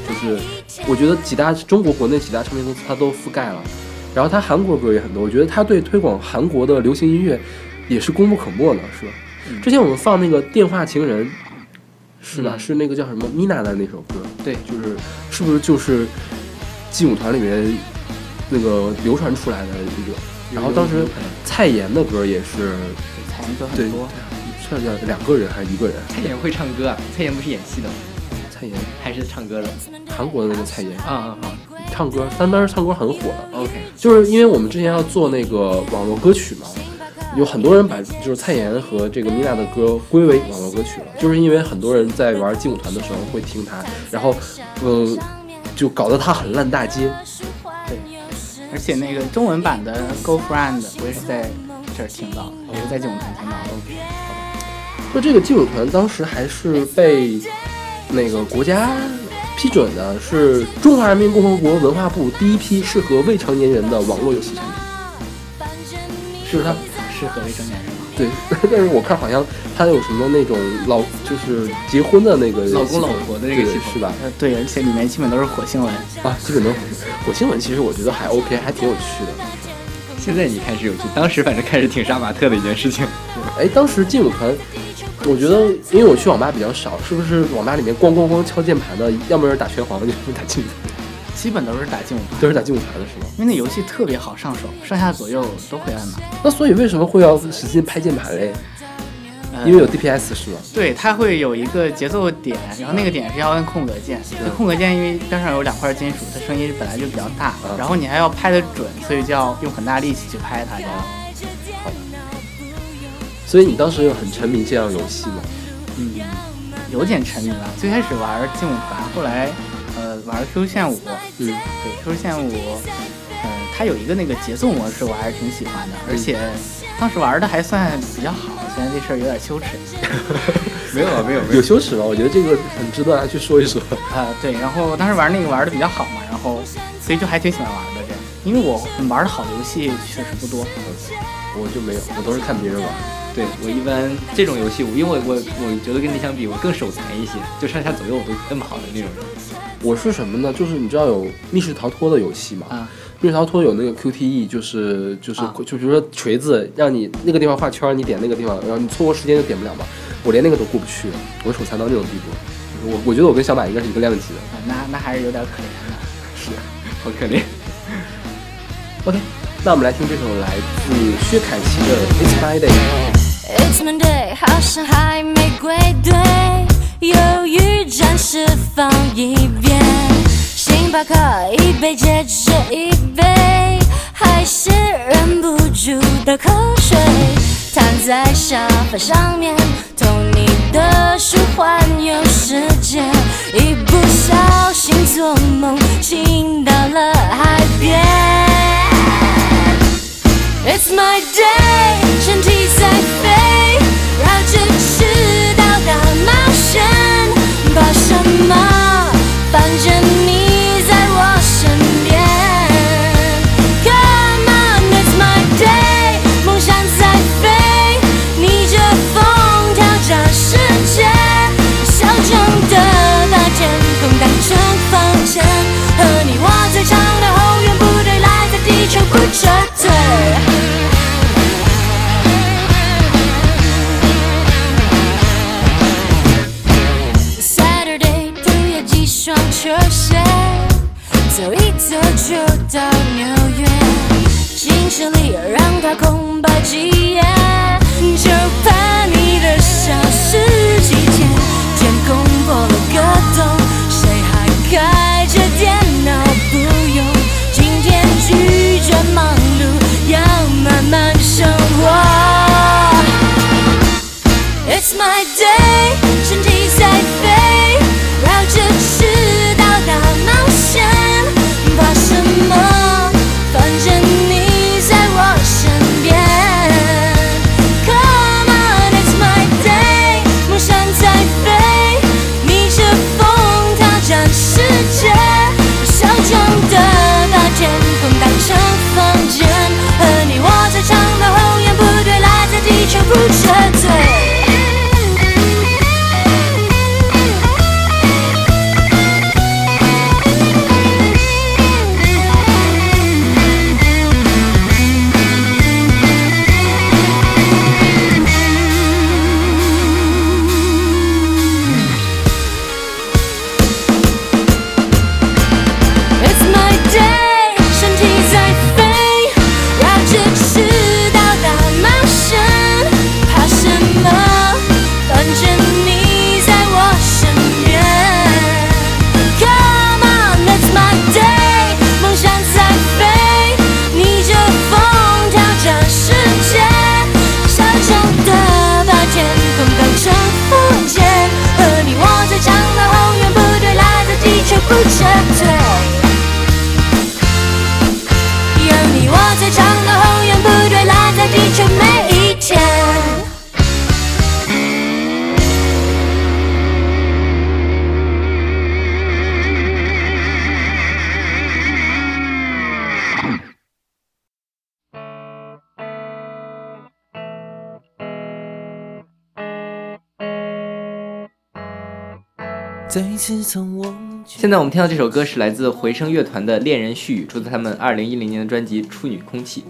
就是我觉得几大中国国内几大唱片公司他都覆盖了。然后他韩国歌也很多，我觉得他对推广韩国的流行音乐也是功不可没的，是吧？之前我们放那个《电话情人》，是吧？嗯是那个叫什么米娜的那首歌，对就是是不是就是劲舞团里面那个流传出来的一个？然后当时蔡妍的歌也是，蔡妍歌很多。是叫两个人还是一个人？蔡妍会唱歌啊？蔡妍不是演戏的吗？蔡妍，还是唱歌的？韩国的那个蔡妍，啊啊啊唱歌，但当时唱歌很火的。！OK，就是因为我们之前要做那个网络歌曲嘛，有很多人把就是蔡妍和这个米娜的歌归为网络歌曲了，就是因为很多人在玩劲舞团的时候会听它，然后嗯，就搞得它很烂大街。对而且那个中文版的《Go Friend》，我也是在这儿听到的，也是在劲舞团听到的。就这个劲舞团当时还是被那个国家批准的，是中华人民共和国文化部第一批适合未成年人的网络游戏产品。就是它适合未成年人吗？对，但是我看好像它有什么那种老就是结婚的那个老公老婆的那个是吧？呃，对，而且里面基本都是火星文。啊，基本都火星文，其实我觉得还 OK，还挺有趣的。现在你开始有趣，当时反正开始挺杀马特的一件事情。哎，当时劲舞团，我觉得因为我去网吧比较少，是不是网吧里面咣咣咣敲键盘的，要么是打拳皇，要么是打劲舞，基本都是打劲舞团，都是打劲舞团的是吗？因为那游戏特别好上手，上下左右都会按嘛。那所以为什么会要使劲拍键盘嘞？呃因为有 DPS 是吗？对，它会有一个节奏点，然后那个点是要按空格键。那空格键因为边上有两块金属，它声音本来就比较大，嗯然后你还要拍的准，所以就要用很大力气去拍它。这样，所以你当时有很沉迷这样游戏吗？嗯，有点沉迷吧。最开始玩劲舞团，后来呃玩 QQ 炫舞，嗯，对 QQ 炫舞，呃，它有一个那个节奏模式，我还是挺喜欢的，而且当时玩的还算比较好，虽然这事儿有点羞耻。没有啊，没有没有羞耻吧？我觉得这个很值得大家去说一说。啊、对，然后当时玩那个玩的比较好嘛，然后所以就还挺喜欢玩的这样，因为我玩的好游戏确实不多。我就没有，我都是看别人玩。对我一般这种游戏，我因为我我我觉得跟你相比，我更手残一些，就上下左右我都摁不好的那种人。我是什么呢？就是你知道有密室逃脱的游戏吗？啊密室逃脱有那个 QTE，就是就是、啊就比如说锤子，让你那个地方画圈，你点那个地方，然后你错过时间就点不了嘛。我连那个都过不去，我手残到那种地步。我我觉得我跟小马应该是一个量级的。啊，那那还是有点可怜的。是。好可怜。OK，那我们来听这首来自薛凯琪的《It's My Day》。It's Monday，好像还没归队，犹豫暂时放一边。星巴克一杯接着一杯，还是忍不住的口水。躺在沙发上面，偷你的书，环游世界。一不小心做梦，亲到了空现在我们听到这首歌是来自回声乐团的《恋人絮语》，出自他们二零一零年的专辑《处女空气》。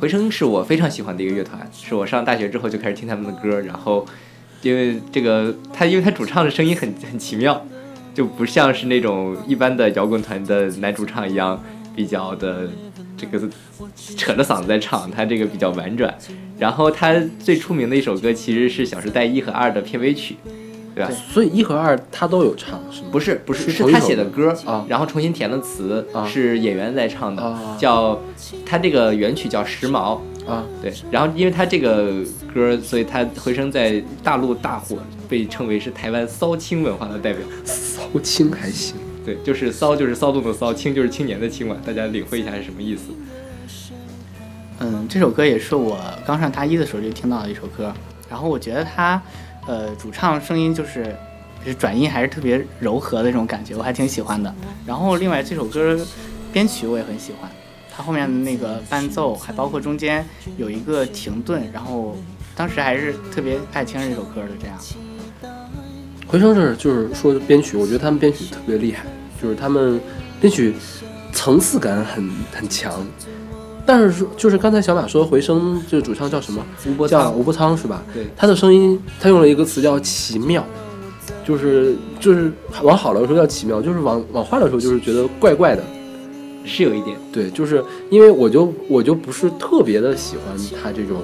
回声是我非常喜欢的一个乐团，是我上大学之后就开始听他们的歌，然后因为这个他因为他主唱的声音很很奇妙，就不像是那种一般的摇滚团的男主唱一样比较的这个扯着嗓子在唱，他这个比较婉转。然后他最出名的一首歌其实是《小时代一》和二的片尾曲，对吧？所以一和二他都有唱是吗？不是不是，是他写的歌啊然后重新填了词，啊是演员在唱的，啊叫他这个原曲叫《时髦》，啊，对，然后因为他这个歌，所以他回声在大陆大火，被称为是台湾骚青文化的代表。骚青还行。对，就是骚就是骚动的骚，青就是青年的青嘛，大家领会一下是什么意思。嗯，这首歌也是我刚上大一的时候就听到的一首歌，然后我觉得他，呃，主唱声音就是，就是转音还是特别柔和的那种感觉，我还挺喜欢的。然后另外这首歌编曲我也很喜欢，它后面的那个伴奏，还包括中间有一个停顿，然后当时还是特别爱听这首歌的这样。回声是就是说编曲，我觉得他们编曲特别厉害，就是他们编曲层次感很很强。但是说就是刚才小马说回声这个主唱叫什么？吴伯，叫吴伯仓是吧？对他的声音，他用了一个词叫奇妙，就是就是往好了说叫奇妙，就是往往坏了说就是觉得怪怪的。是有一点，对，就是因为我就我就不是特别的喜欢他这种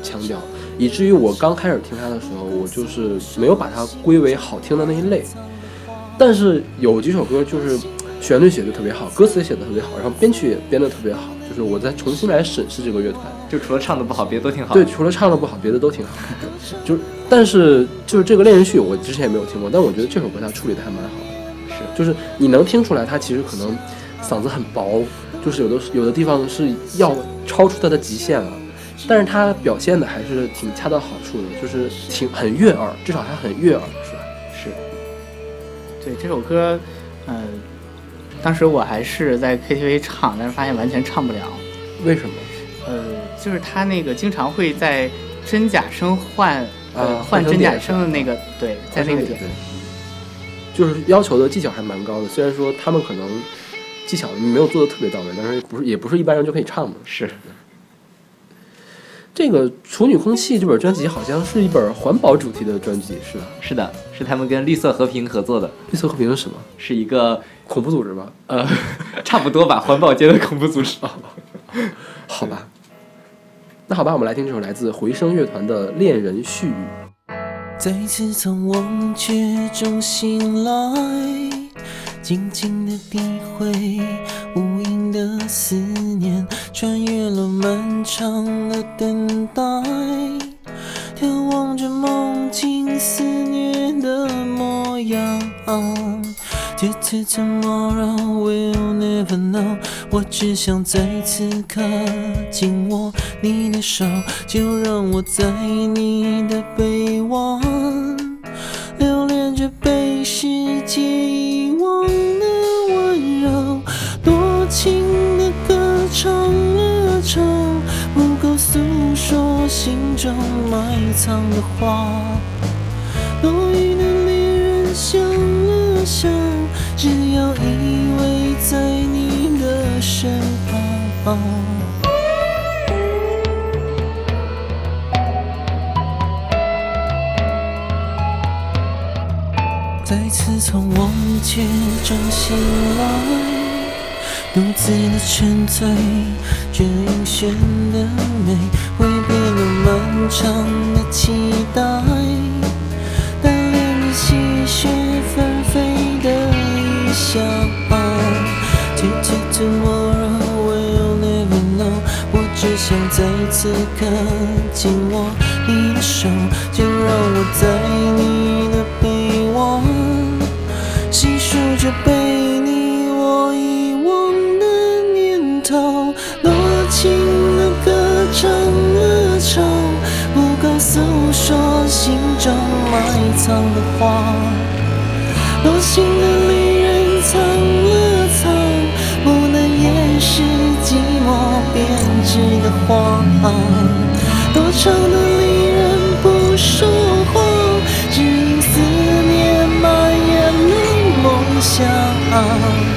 腔调，以至于我刚开始听他的时候，我就是没有把它归为好听的那一类。但是有几首歌就是旋律写的特别好，歌词也写的特别好，然后编曲也编的特别好，就是我再重新来审视这个乐团，就除了唱的不好，别的都挺好。对，，除了唱的不好，别的都挺好。就是，但是就是这个恋人絮，我之前也没有听过，但我觉得这首歌他处理的还蛮好的。是就是你能听出来，他其实可能嗓子很薄，就是有的有的地方是要超出他的极限了，但是他表现的还是挺恰到好处的，就是挺很悦耳，至少他很悦耳，是吧？是，对这首歌，呃，当时我还是在 KTV 唱，但是发现完全唱不了。为什么？呃，就是他那个经常会在真假声换呃啊换真假声的那个，对，在那个点，对，就是要求的技巧还蛮高的。虽然说他们可能技巧没有做的特别到位，但是不是也不是一般人就可以唱的。是，这个《处女空气》这本专辑好像是一本环保主题的专辑，是吧？是的，是他们跟绿色和平合作的，绿色和平是什么？是一个恐怖组织吧？呃，差不多吧，环保界的恐怖组织。好吧，那好吧，我们来听这首来自回声乐团的《恋人絮语》。再次从忘却中醒来，静静的体会无垠的思念，穿越了漫长的等待，眺望着梦境肆虐的模样。To to tomorrow we'll never know，我只想在此刻紧握你的手，就让我在你的臂弯，留恋着被世界遗忘的温柔，多情的歌唱了唱，不够诉说心中埋藏的话。多余的恋人想，只要依偎在你的身旁。再次从忘却中醒来，独自的沉醉，这晕眩的美，挥别了漫长的期待。单恋着细雪异乡。To to tomorrow we'll never know，我只想在此刻紧握你的手，就让我在你的臂弯，细数着被你我遗忘的念头，多情的歌唱了唱，不敢诉说心中埋藏的话。多情的的话，多少的离人不说话，只因思念蔓延你梦想。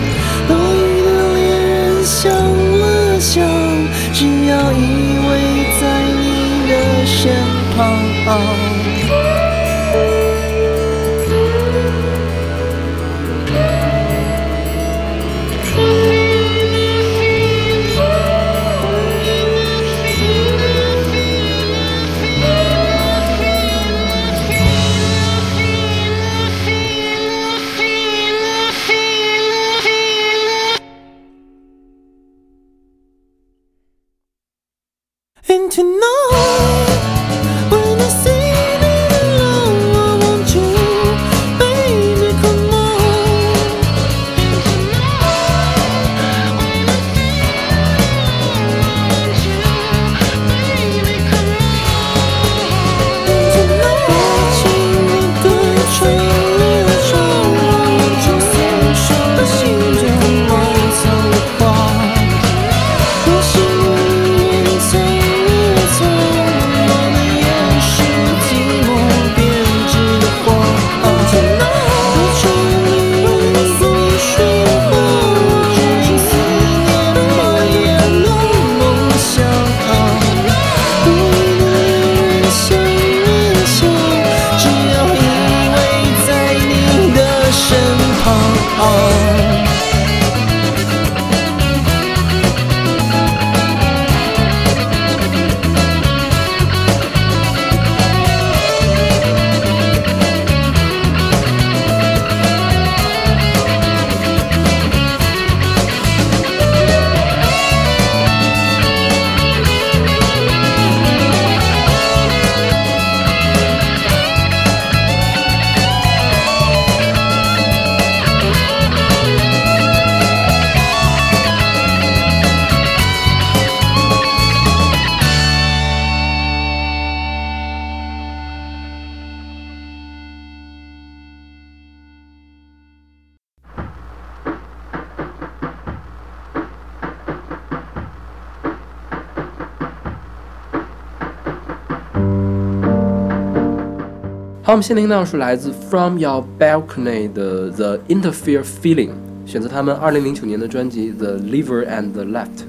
们先听到是来自 From Your Balcony 的 The Interfere Feeling，选择他们二零零九年的专辑 The Liver and the Left。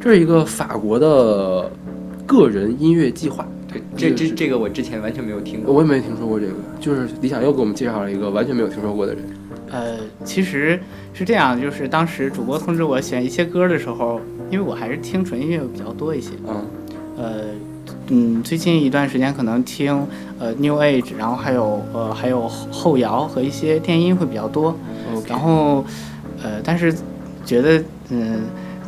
这是一个法国的个人音乐计划，对，这这这个我之前完全没有听过。我也没听说过这个，就是李想又给我们介绍了一个完全没有听说过的人。呃，其实是这样，就是当时主播通知我选一些歌的时候，因为我还是听纯音乐比较多一些。嗯，呃，嗯，最近一段时间可能听呃 New Age，然后还有呃还有后后摇和一些电音会比较多。然后呃，但是觉得嗯、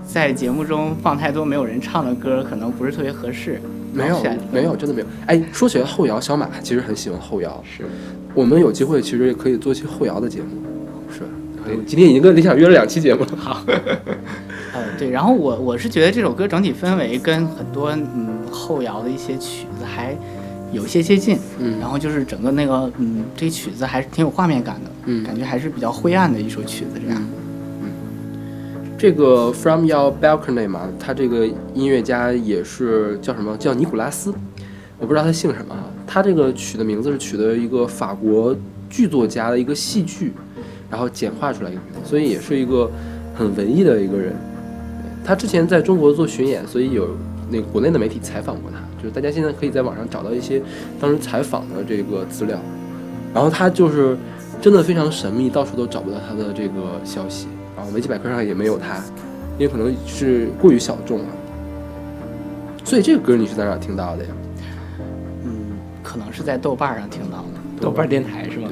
在节目中放太多没有人唱的歌，可能不是特别合适。没有没有，真的没有。哎，说起来后摇，小马其实很喜欢后摇，是，我们有机会其实也可以做一期后摇的节目，是今天已经跟李想约了两期节目了。好，呃，对，然后我我是觉得这首歌整体氛围跟很多嗯后摇的一些曲子还有一些接近，嗯然后就是整个那个嗯这曲子还是挺有画面感的，嗯感觉还是比较灰暗的一首曲子这样。嗯这个 From Your Balcony 嘛，他这个音乐家也是叫什么？叫尼古拉斯，我不知道他姓什么啊。他这个曲的名字是取的一个法国剧作家的一个戏剧，然后简化出来一个名字，所以也是一个很文艺的一个人。他之前在中国做巡演，所以有那个国内的媒体采访过他，就是大家现在可以在网上找到一些当时采访的这个资料。然后他就是真的非常神秘，到处都找不到他的这个消息，然后维基百科上也没有他，因为可能是过于小众了。所以这个歌你是在哪听到的呀？嗯，可能是在豆瓣上听到的，豆瓣电台是吗？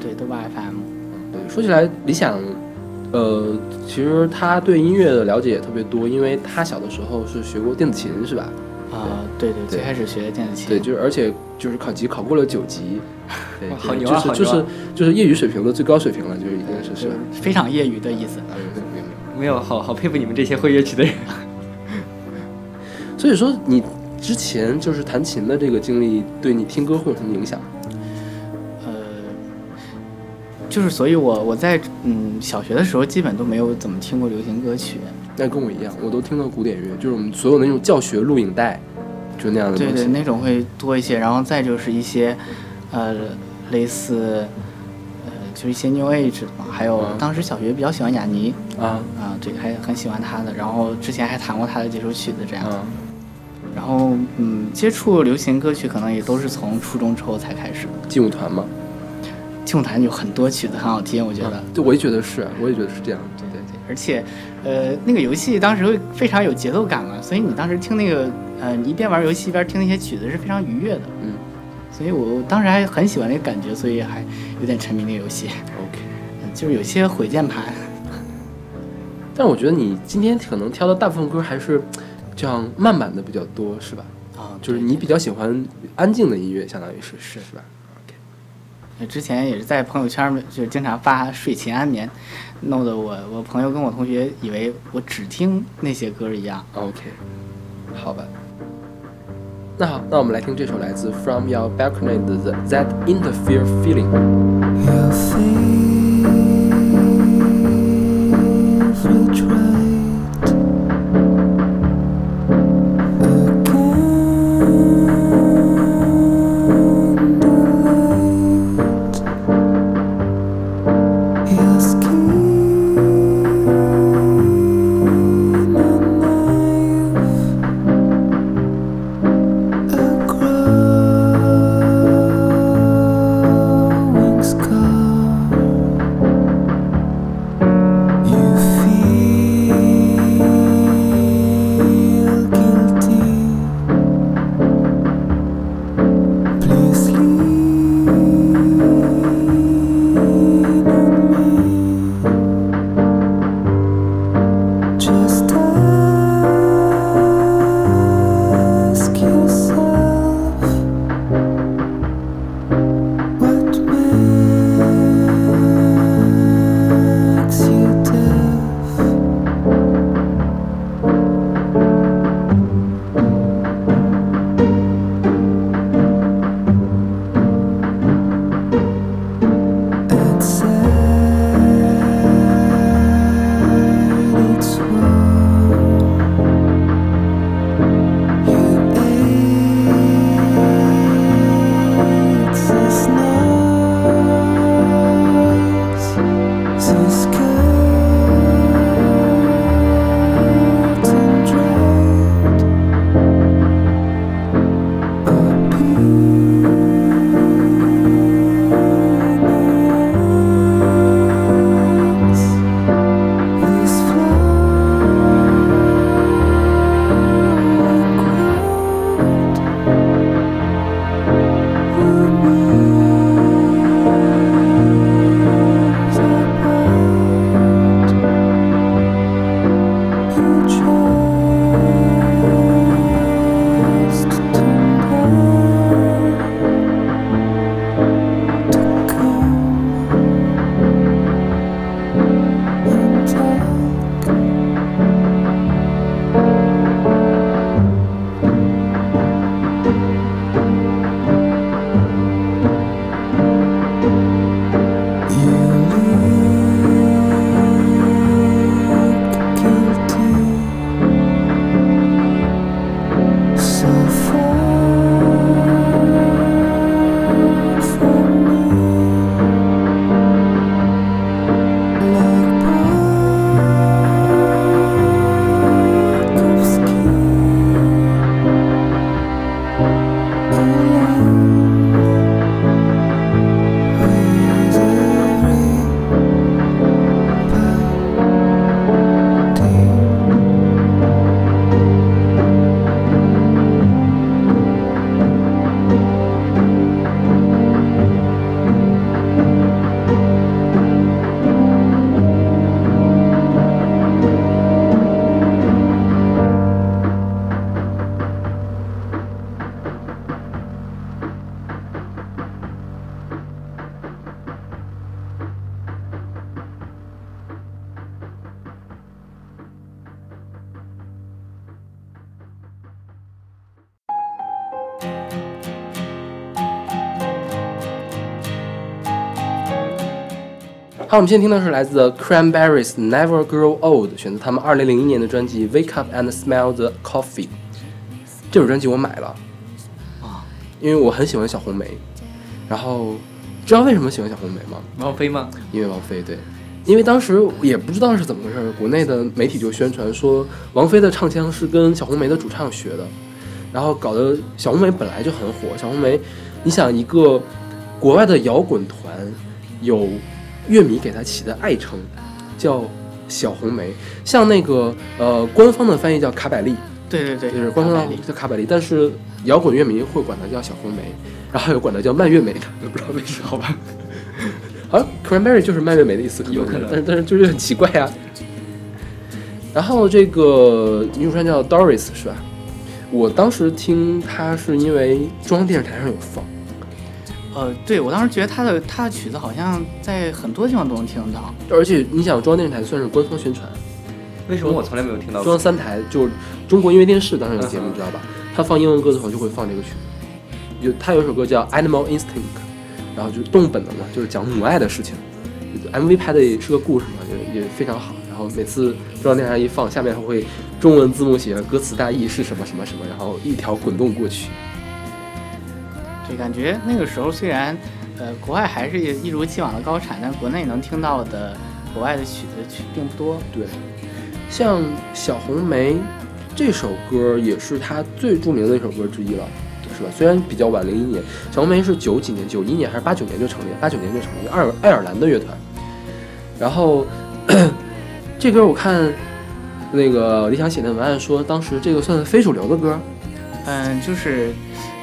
对，豆瓣 FM。对，说起来，理想，呃，其实他对音乐的了解也特别多，因为他小的时候是学过电子琴，是吧？啊、对对，最开始学电子琴，对，就是而且就是考级考过了九级，对，哇好牛啊好就是就是就是业余水平的最高水平了，就是已经是是吧？非常业余的意思。嗯对对对没有，好好佩服你们这些会乐器的人。所以说你之前就是弹琴的这个经历，对你听歌会有什么影响？就是所以我我在嗯小学的时候基本都没有怎么听过流行歌曲。那跟我一样，我都听到古典乐，就是我们所有的那种教学录影带，就那样的东西。对对，那种会多一些，然后再就是一些，呃，类似，呃，就是一些 New Age 的嘛，还有嗯当时小学比较喜欢雅尼啊啊，对，还很喜欢他的，然后之前还弹过他的几首曲子这样。啊然后嗯，接触流行歌曲可能也都是从初中之后才开始的。劲舞团嘛，劲舞团有很多曲子很好听，我觉得。对，我也觉得是，我也觉得是这样。对对对而且，呃，那个游戏当时会非常有节奏感嘛，所以你当时听那个，呃，你一边玩游戏一边听那些曲子是非常愉悦的。嗯，所以我当时还很喜欢那个感觉，所以还有点沉迷那个游戏。，OK。嗯就是有些毁键盘，但我觉得你今天可能挑的大部分歌还是这样慢版的比较多，是吧？啊，就是你比较喜欢安静的音乐，相当于是是是吧？之前也是在朋友圈儿就经常发睡前安眠，弄得我我朋友跟我同学以为我只听那些歌一样。OK，好吧。那好，那我们来听这首来自 From Your Balcony 的 The That Interfere Feeling。好，我们现在听到是来自 Cranberries Never Grow Old，选择他们二零零一年的专辑《Wake Up and Smell the Coffee》。这首专辑我买了，啊因为我很喜欢小红莓，然后知道为什么喜欢小红梅吗？王菲吗？因为王菲对，因为当时也不知道是怎么回事，国内的媒体就宣传说王菲的唱腔是跟小红梅的主唱学的，然后搞得小红梅本来就很火。小红梅，你想一个国外的摇滚团，有乐迷给他起的爱称叫小红梅，像那个呃官方的翻译叫卡百利，对对对，就是官方卡百利。叫卡百利，但是摇滚乐迷会管它叫小红梅，然后有管它叫蔓越莓的，我不知道为什么，好吧。好像 cranberry 就是蔓越莓的意思，有可能。但是但是就是很奇怪呀、然后这个女主唱叫 Doris 是吧？我当时听她是因为中央电视台上有放，呃，对我当时觉得他的他的曲子好像在很多地方都能听得到。而且你想中央电视台算是官方宣传，为什么我从来没有听到过中央？三台就是中国音乐电视当时有节目你知道吧？他放英文歌的时候就会放这个曲子，有他有一首歌叫 Animal Instinct，然后就是动物本能嘛，就是讲母爱的事情。MV 拍的也是个故事嘛，也也非常好。然后每次中央电视台一放，下面还会中文字幕写着歌词大意是什么什么什么，然后一条滚动过去。对，感觉那个时候虽然呃国外还是一如既往的高产，但国内能听到的国外的曲子曲并不多。对，像小红梅这首歌也是他最著名的一首歌之一了，是吧？虽然比较晚，零一年，小红梅是九几年、九一年还是八九年就成立，八九年就成立，爱尔爱尔兰的乐团。然后 这歌我看那个李想写的文案说，当时这个算非主流的歌，嗯，就是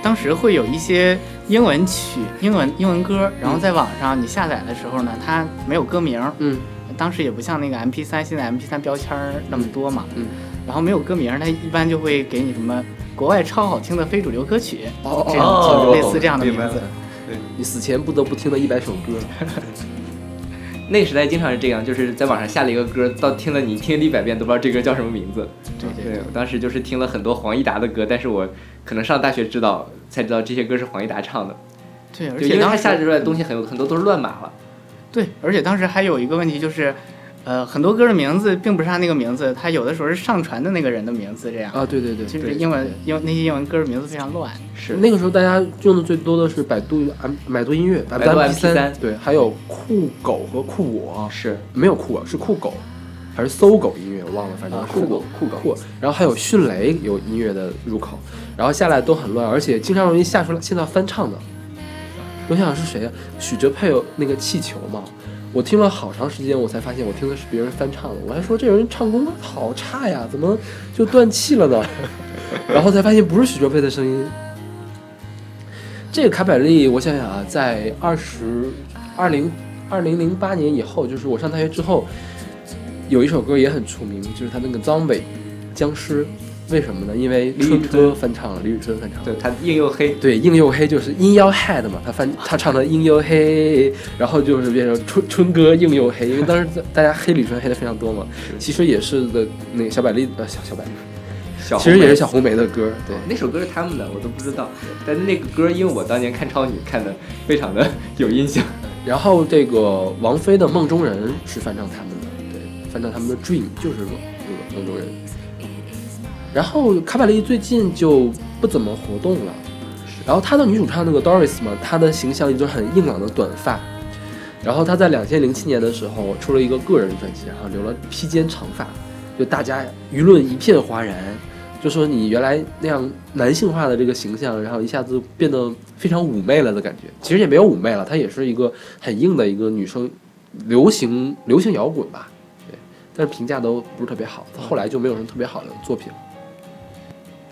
当时会有一些英文曲、英文英文歌，然后在网上你下载的时候呢，它没有歌名，嗯，当时也不像那个 MP 3现在 MP 3标签那么多嘛，嗯，然后没有歌名，它一般就会给你什么国外超好听的非主流歌曲，哦这种哦就类似这样的名字明白了。你死前不得不听的一百首歌。那个时代经常是这样，就是在网上下了一个歌，到听了你听了一百遍都不知道这歌叫什么名字。对对对，我当时就是听了很多黄义达的歌，但是我可能上大学知道才知道这些歌是黄义达唱的，对，而就因为他且当时下出来的东西很有很多都是乱码了。对，而且当时还有一个问题就是，呃，很多歌的名字并不是他那个名字，他有的时候是上传的那个人的名字，这样。啊，对对对，就是英文英那些英文歌的名字非常乱。是那个时候大家用的最多的是百度、M 百度音乐、百百度 MP3 MP3 对，还有酷狗和酷我，是没有酷我，是酷狗，还是搜狗音乐，我忘了，反正酷狗酷狗酷。然后还有迅雷有音乐的入口，然后下来都很乱，而且经常容易下出来现在翻唱的。我想想是谁呀、许哲佩有那个气球嘛？我听了好长时间，我才发现我听的是别人翻唱的。我还说这人唱功好差呀，怎么就断气了呢？然后才发现不是许哲佩的声音。这个卡百利，我想想啊，在二十二零二零零八年以后，就是我上大学之后，有一首歌也很出名，就是他那个《Zombie》僵尸。为什么呢？因为李宇春哥翻唱了，李宇春翻唱了。对他硬又黑，对，硬又黑就是 In Your head 嘛，他翻 他唱的硬又黑，然后就是变成春春哥硬又黑，因为当时大家黑李宇春黑的非常多嘛，其实也是的那个小百丽呃小小百丽，小其实也是小红红梅的歌，对梅。那首歌是他们的，我都不知道。但是那个歌，因为我当年看超女看的非常的有印象。然后这个王菲的《梦中人》是翻唱他们翻唱他们的《Dream》就是那个梦中人。然后卡百利最近就不怎么活动了，然后她的女主唱那个 Doris 嘛，她的形象一直很硬朗的短发，然后她在两千零七年的时候出了一个个人专辑，然后留了披肩长发，就大家舆论一片哗然，就说你原来那样男性化的这个形象，然后一下子变得非常妩媚了的感觉。其实也没有妩媚了，她也是一个很硬的一个女生，流行流行摇滚吧，对，但是评价都不是特别好，他后来就没有什么特别好的作品了。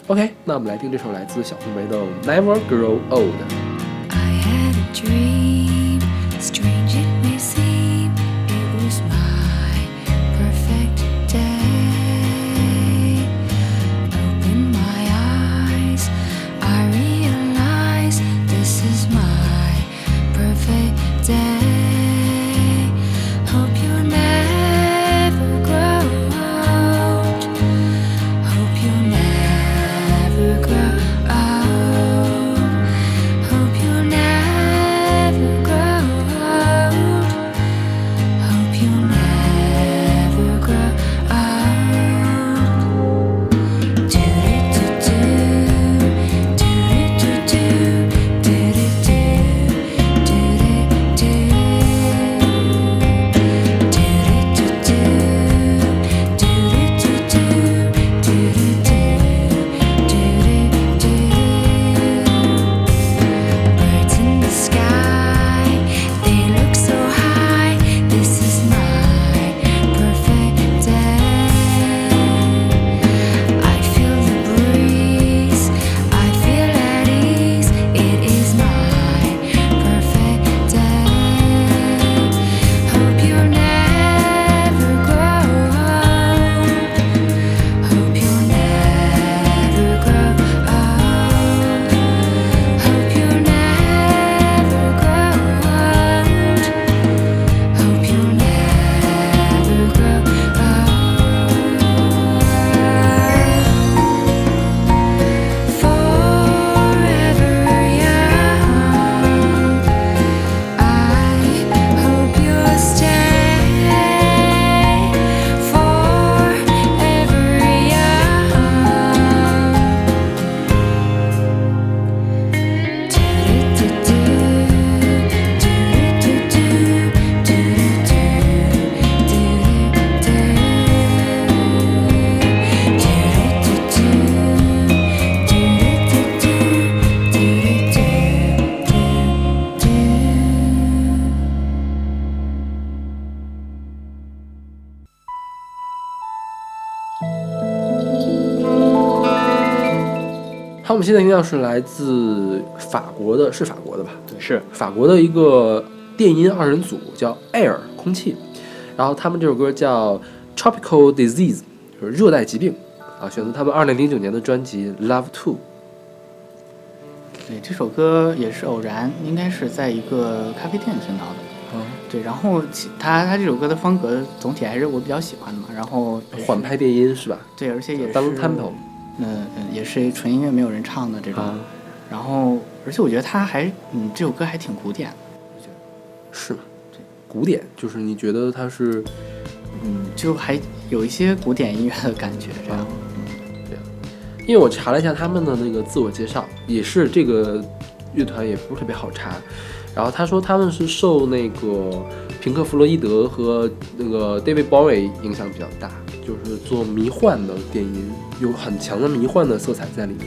OK，那我们来听这首来自小红梅的《Never Grow Old》。I had a dream, 们现在听到是来自法国的，是法国的吧？对是法国的一个电音二人组叫 Air 空气，然后他们这首歌叫 Tropical Disease，就是热带疾病啊，选择他们二零零九年的专辑 Love Two。对，这首歌也是偶然，应该是在一个咖啡店听到的。嗯，对，然后其他他这首歌的风格总体还是我比较喜欢的嘛。然后缓拍电音是吧？对，而且也是当 tempo 嗯嗯，也是纯音乐没有人唱的这种。啊，然后，而且我觉得他还嗯，这首歌还挺古典的。是吗？古典就是你觉得它是嗯，就还有一些古典音乐的感觉，这样。因为我查了一下他们的那个自我介绍，也是这个乐团也不是特别好查。然后他说他们是受那个平克·弗洛伊德和那个 David Bowie 影响比较大，就是做迷幻的电音，有很强的迷幻的色彩在里面。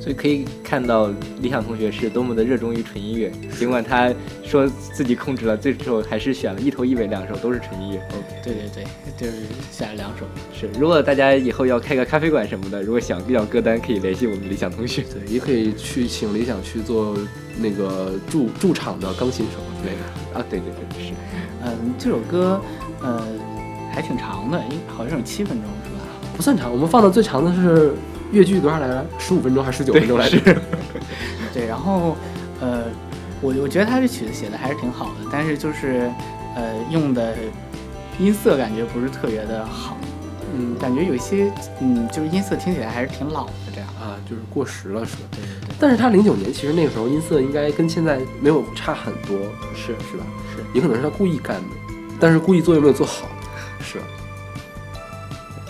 所以可以看到理想同学是多么的热衷于纯音乐，尽管他说自己控制了，最后还是选了一头一尾两首都是纯音乐。哦对对对，就是选了两首。是，如果大家以后要开个咖啡馆什么的，如果想要歌单，可以联系我们理想同学。对，也可以去请理想去做那个驻驻场的钢琴手之类的。啊，对对对，是。嗯，这首歌呃还挺长的，应好像有七分钟是吧？不算长，我们放的最长的是越剧多少来着？十五分钟还是十九分钟来着？对，然后呃，我我觉得他这曲子写的还是挺好的，但是就是呃用的音色感觉不是特别的好，嗯感觉有一些嗯就是音色听起来还是挺老的这样。啊，就是过时了是吧？对对对，但是他零九年其实那个时候音色应该跟现在没有差很多，是是吧？是也可能是他故意干的，但是故意做又没有做好？是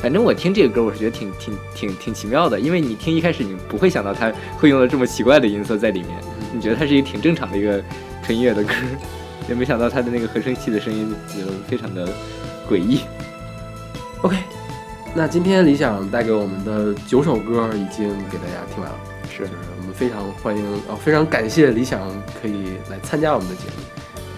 反正我听这个歌，我是觉得挺挺挺挺奇妙的，因为你听一开始你不会想到它会用了这么奇怪的音色在里面，你觉得它是一个挺正常的一个纯音乐的歌，也没想到它的那个合成器的声音就非常的诡异。OK。那今天理想带给我们的九首歌已经给大家听完了，是就是我们非常欢迎啊、非常感谢理想可以来参加我们的节目，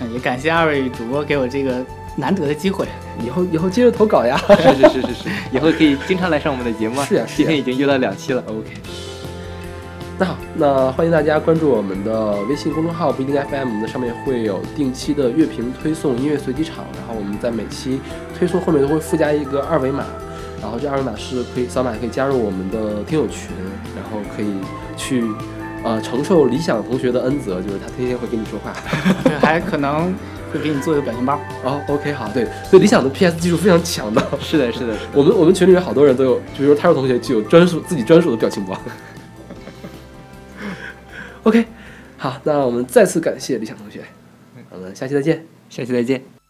嗯也感谢二位主播给我这个难得的机会。以后以后接着投稿呀。是是是是是，以后可以经常来上我们的节目啊。是呀是呀今天已经约了两期了。OK。那好，那欢迎大家关注我们的微信公众号不一定 FM，我们的上面会有定期的乐评推送、音乐随机场，然后我们在每期推送后面都会附加一个二维码，然后这二维码是可以扫码可以加入我们的听友群，然后可以去呃承受理想同学的恩泽，就是他天天会跟你说话。对，还可能会给你做一个表情包。哦，OK，好，对，对，理想的 PS 技术非常强的。是的，是的，是的。我们我们群里面好多人都有，就比如泰若同学就有专属自己专属的表情包。OK，好，那我们再次感谢理想同学，我们下期再见。下期再见。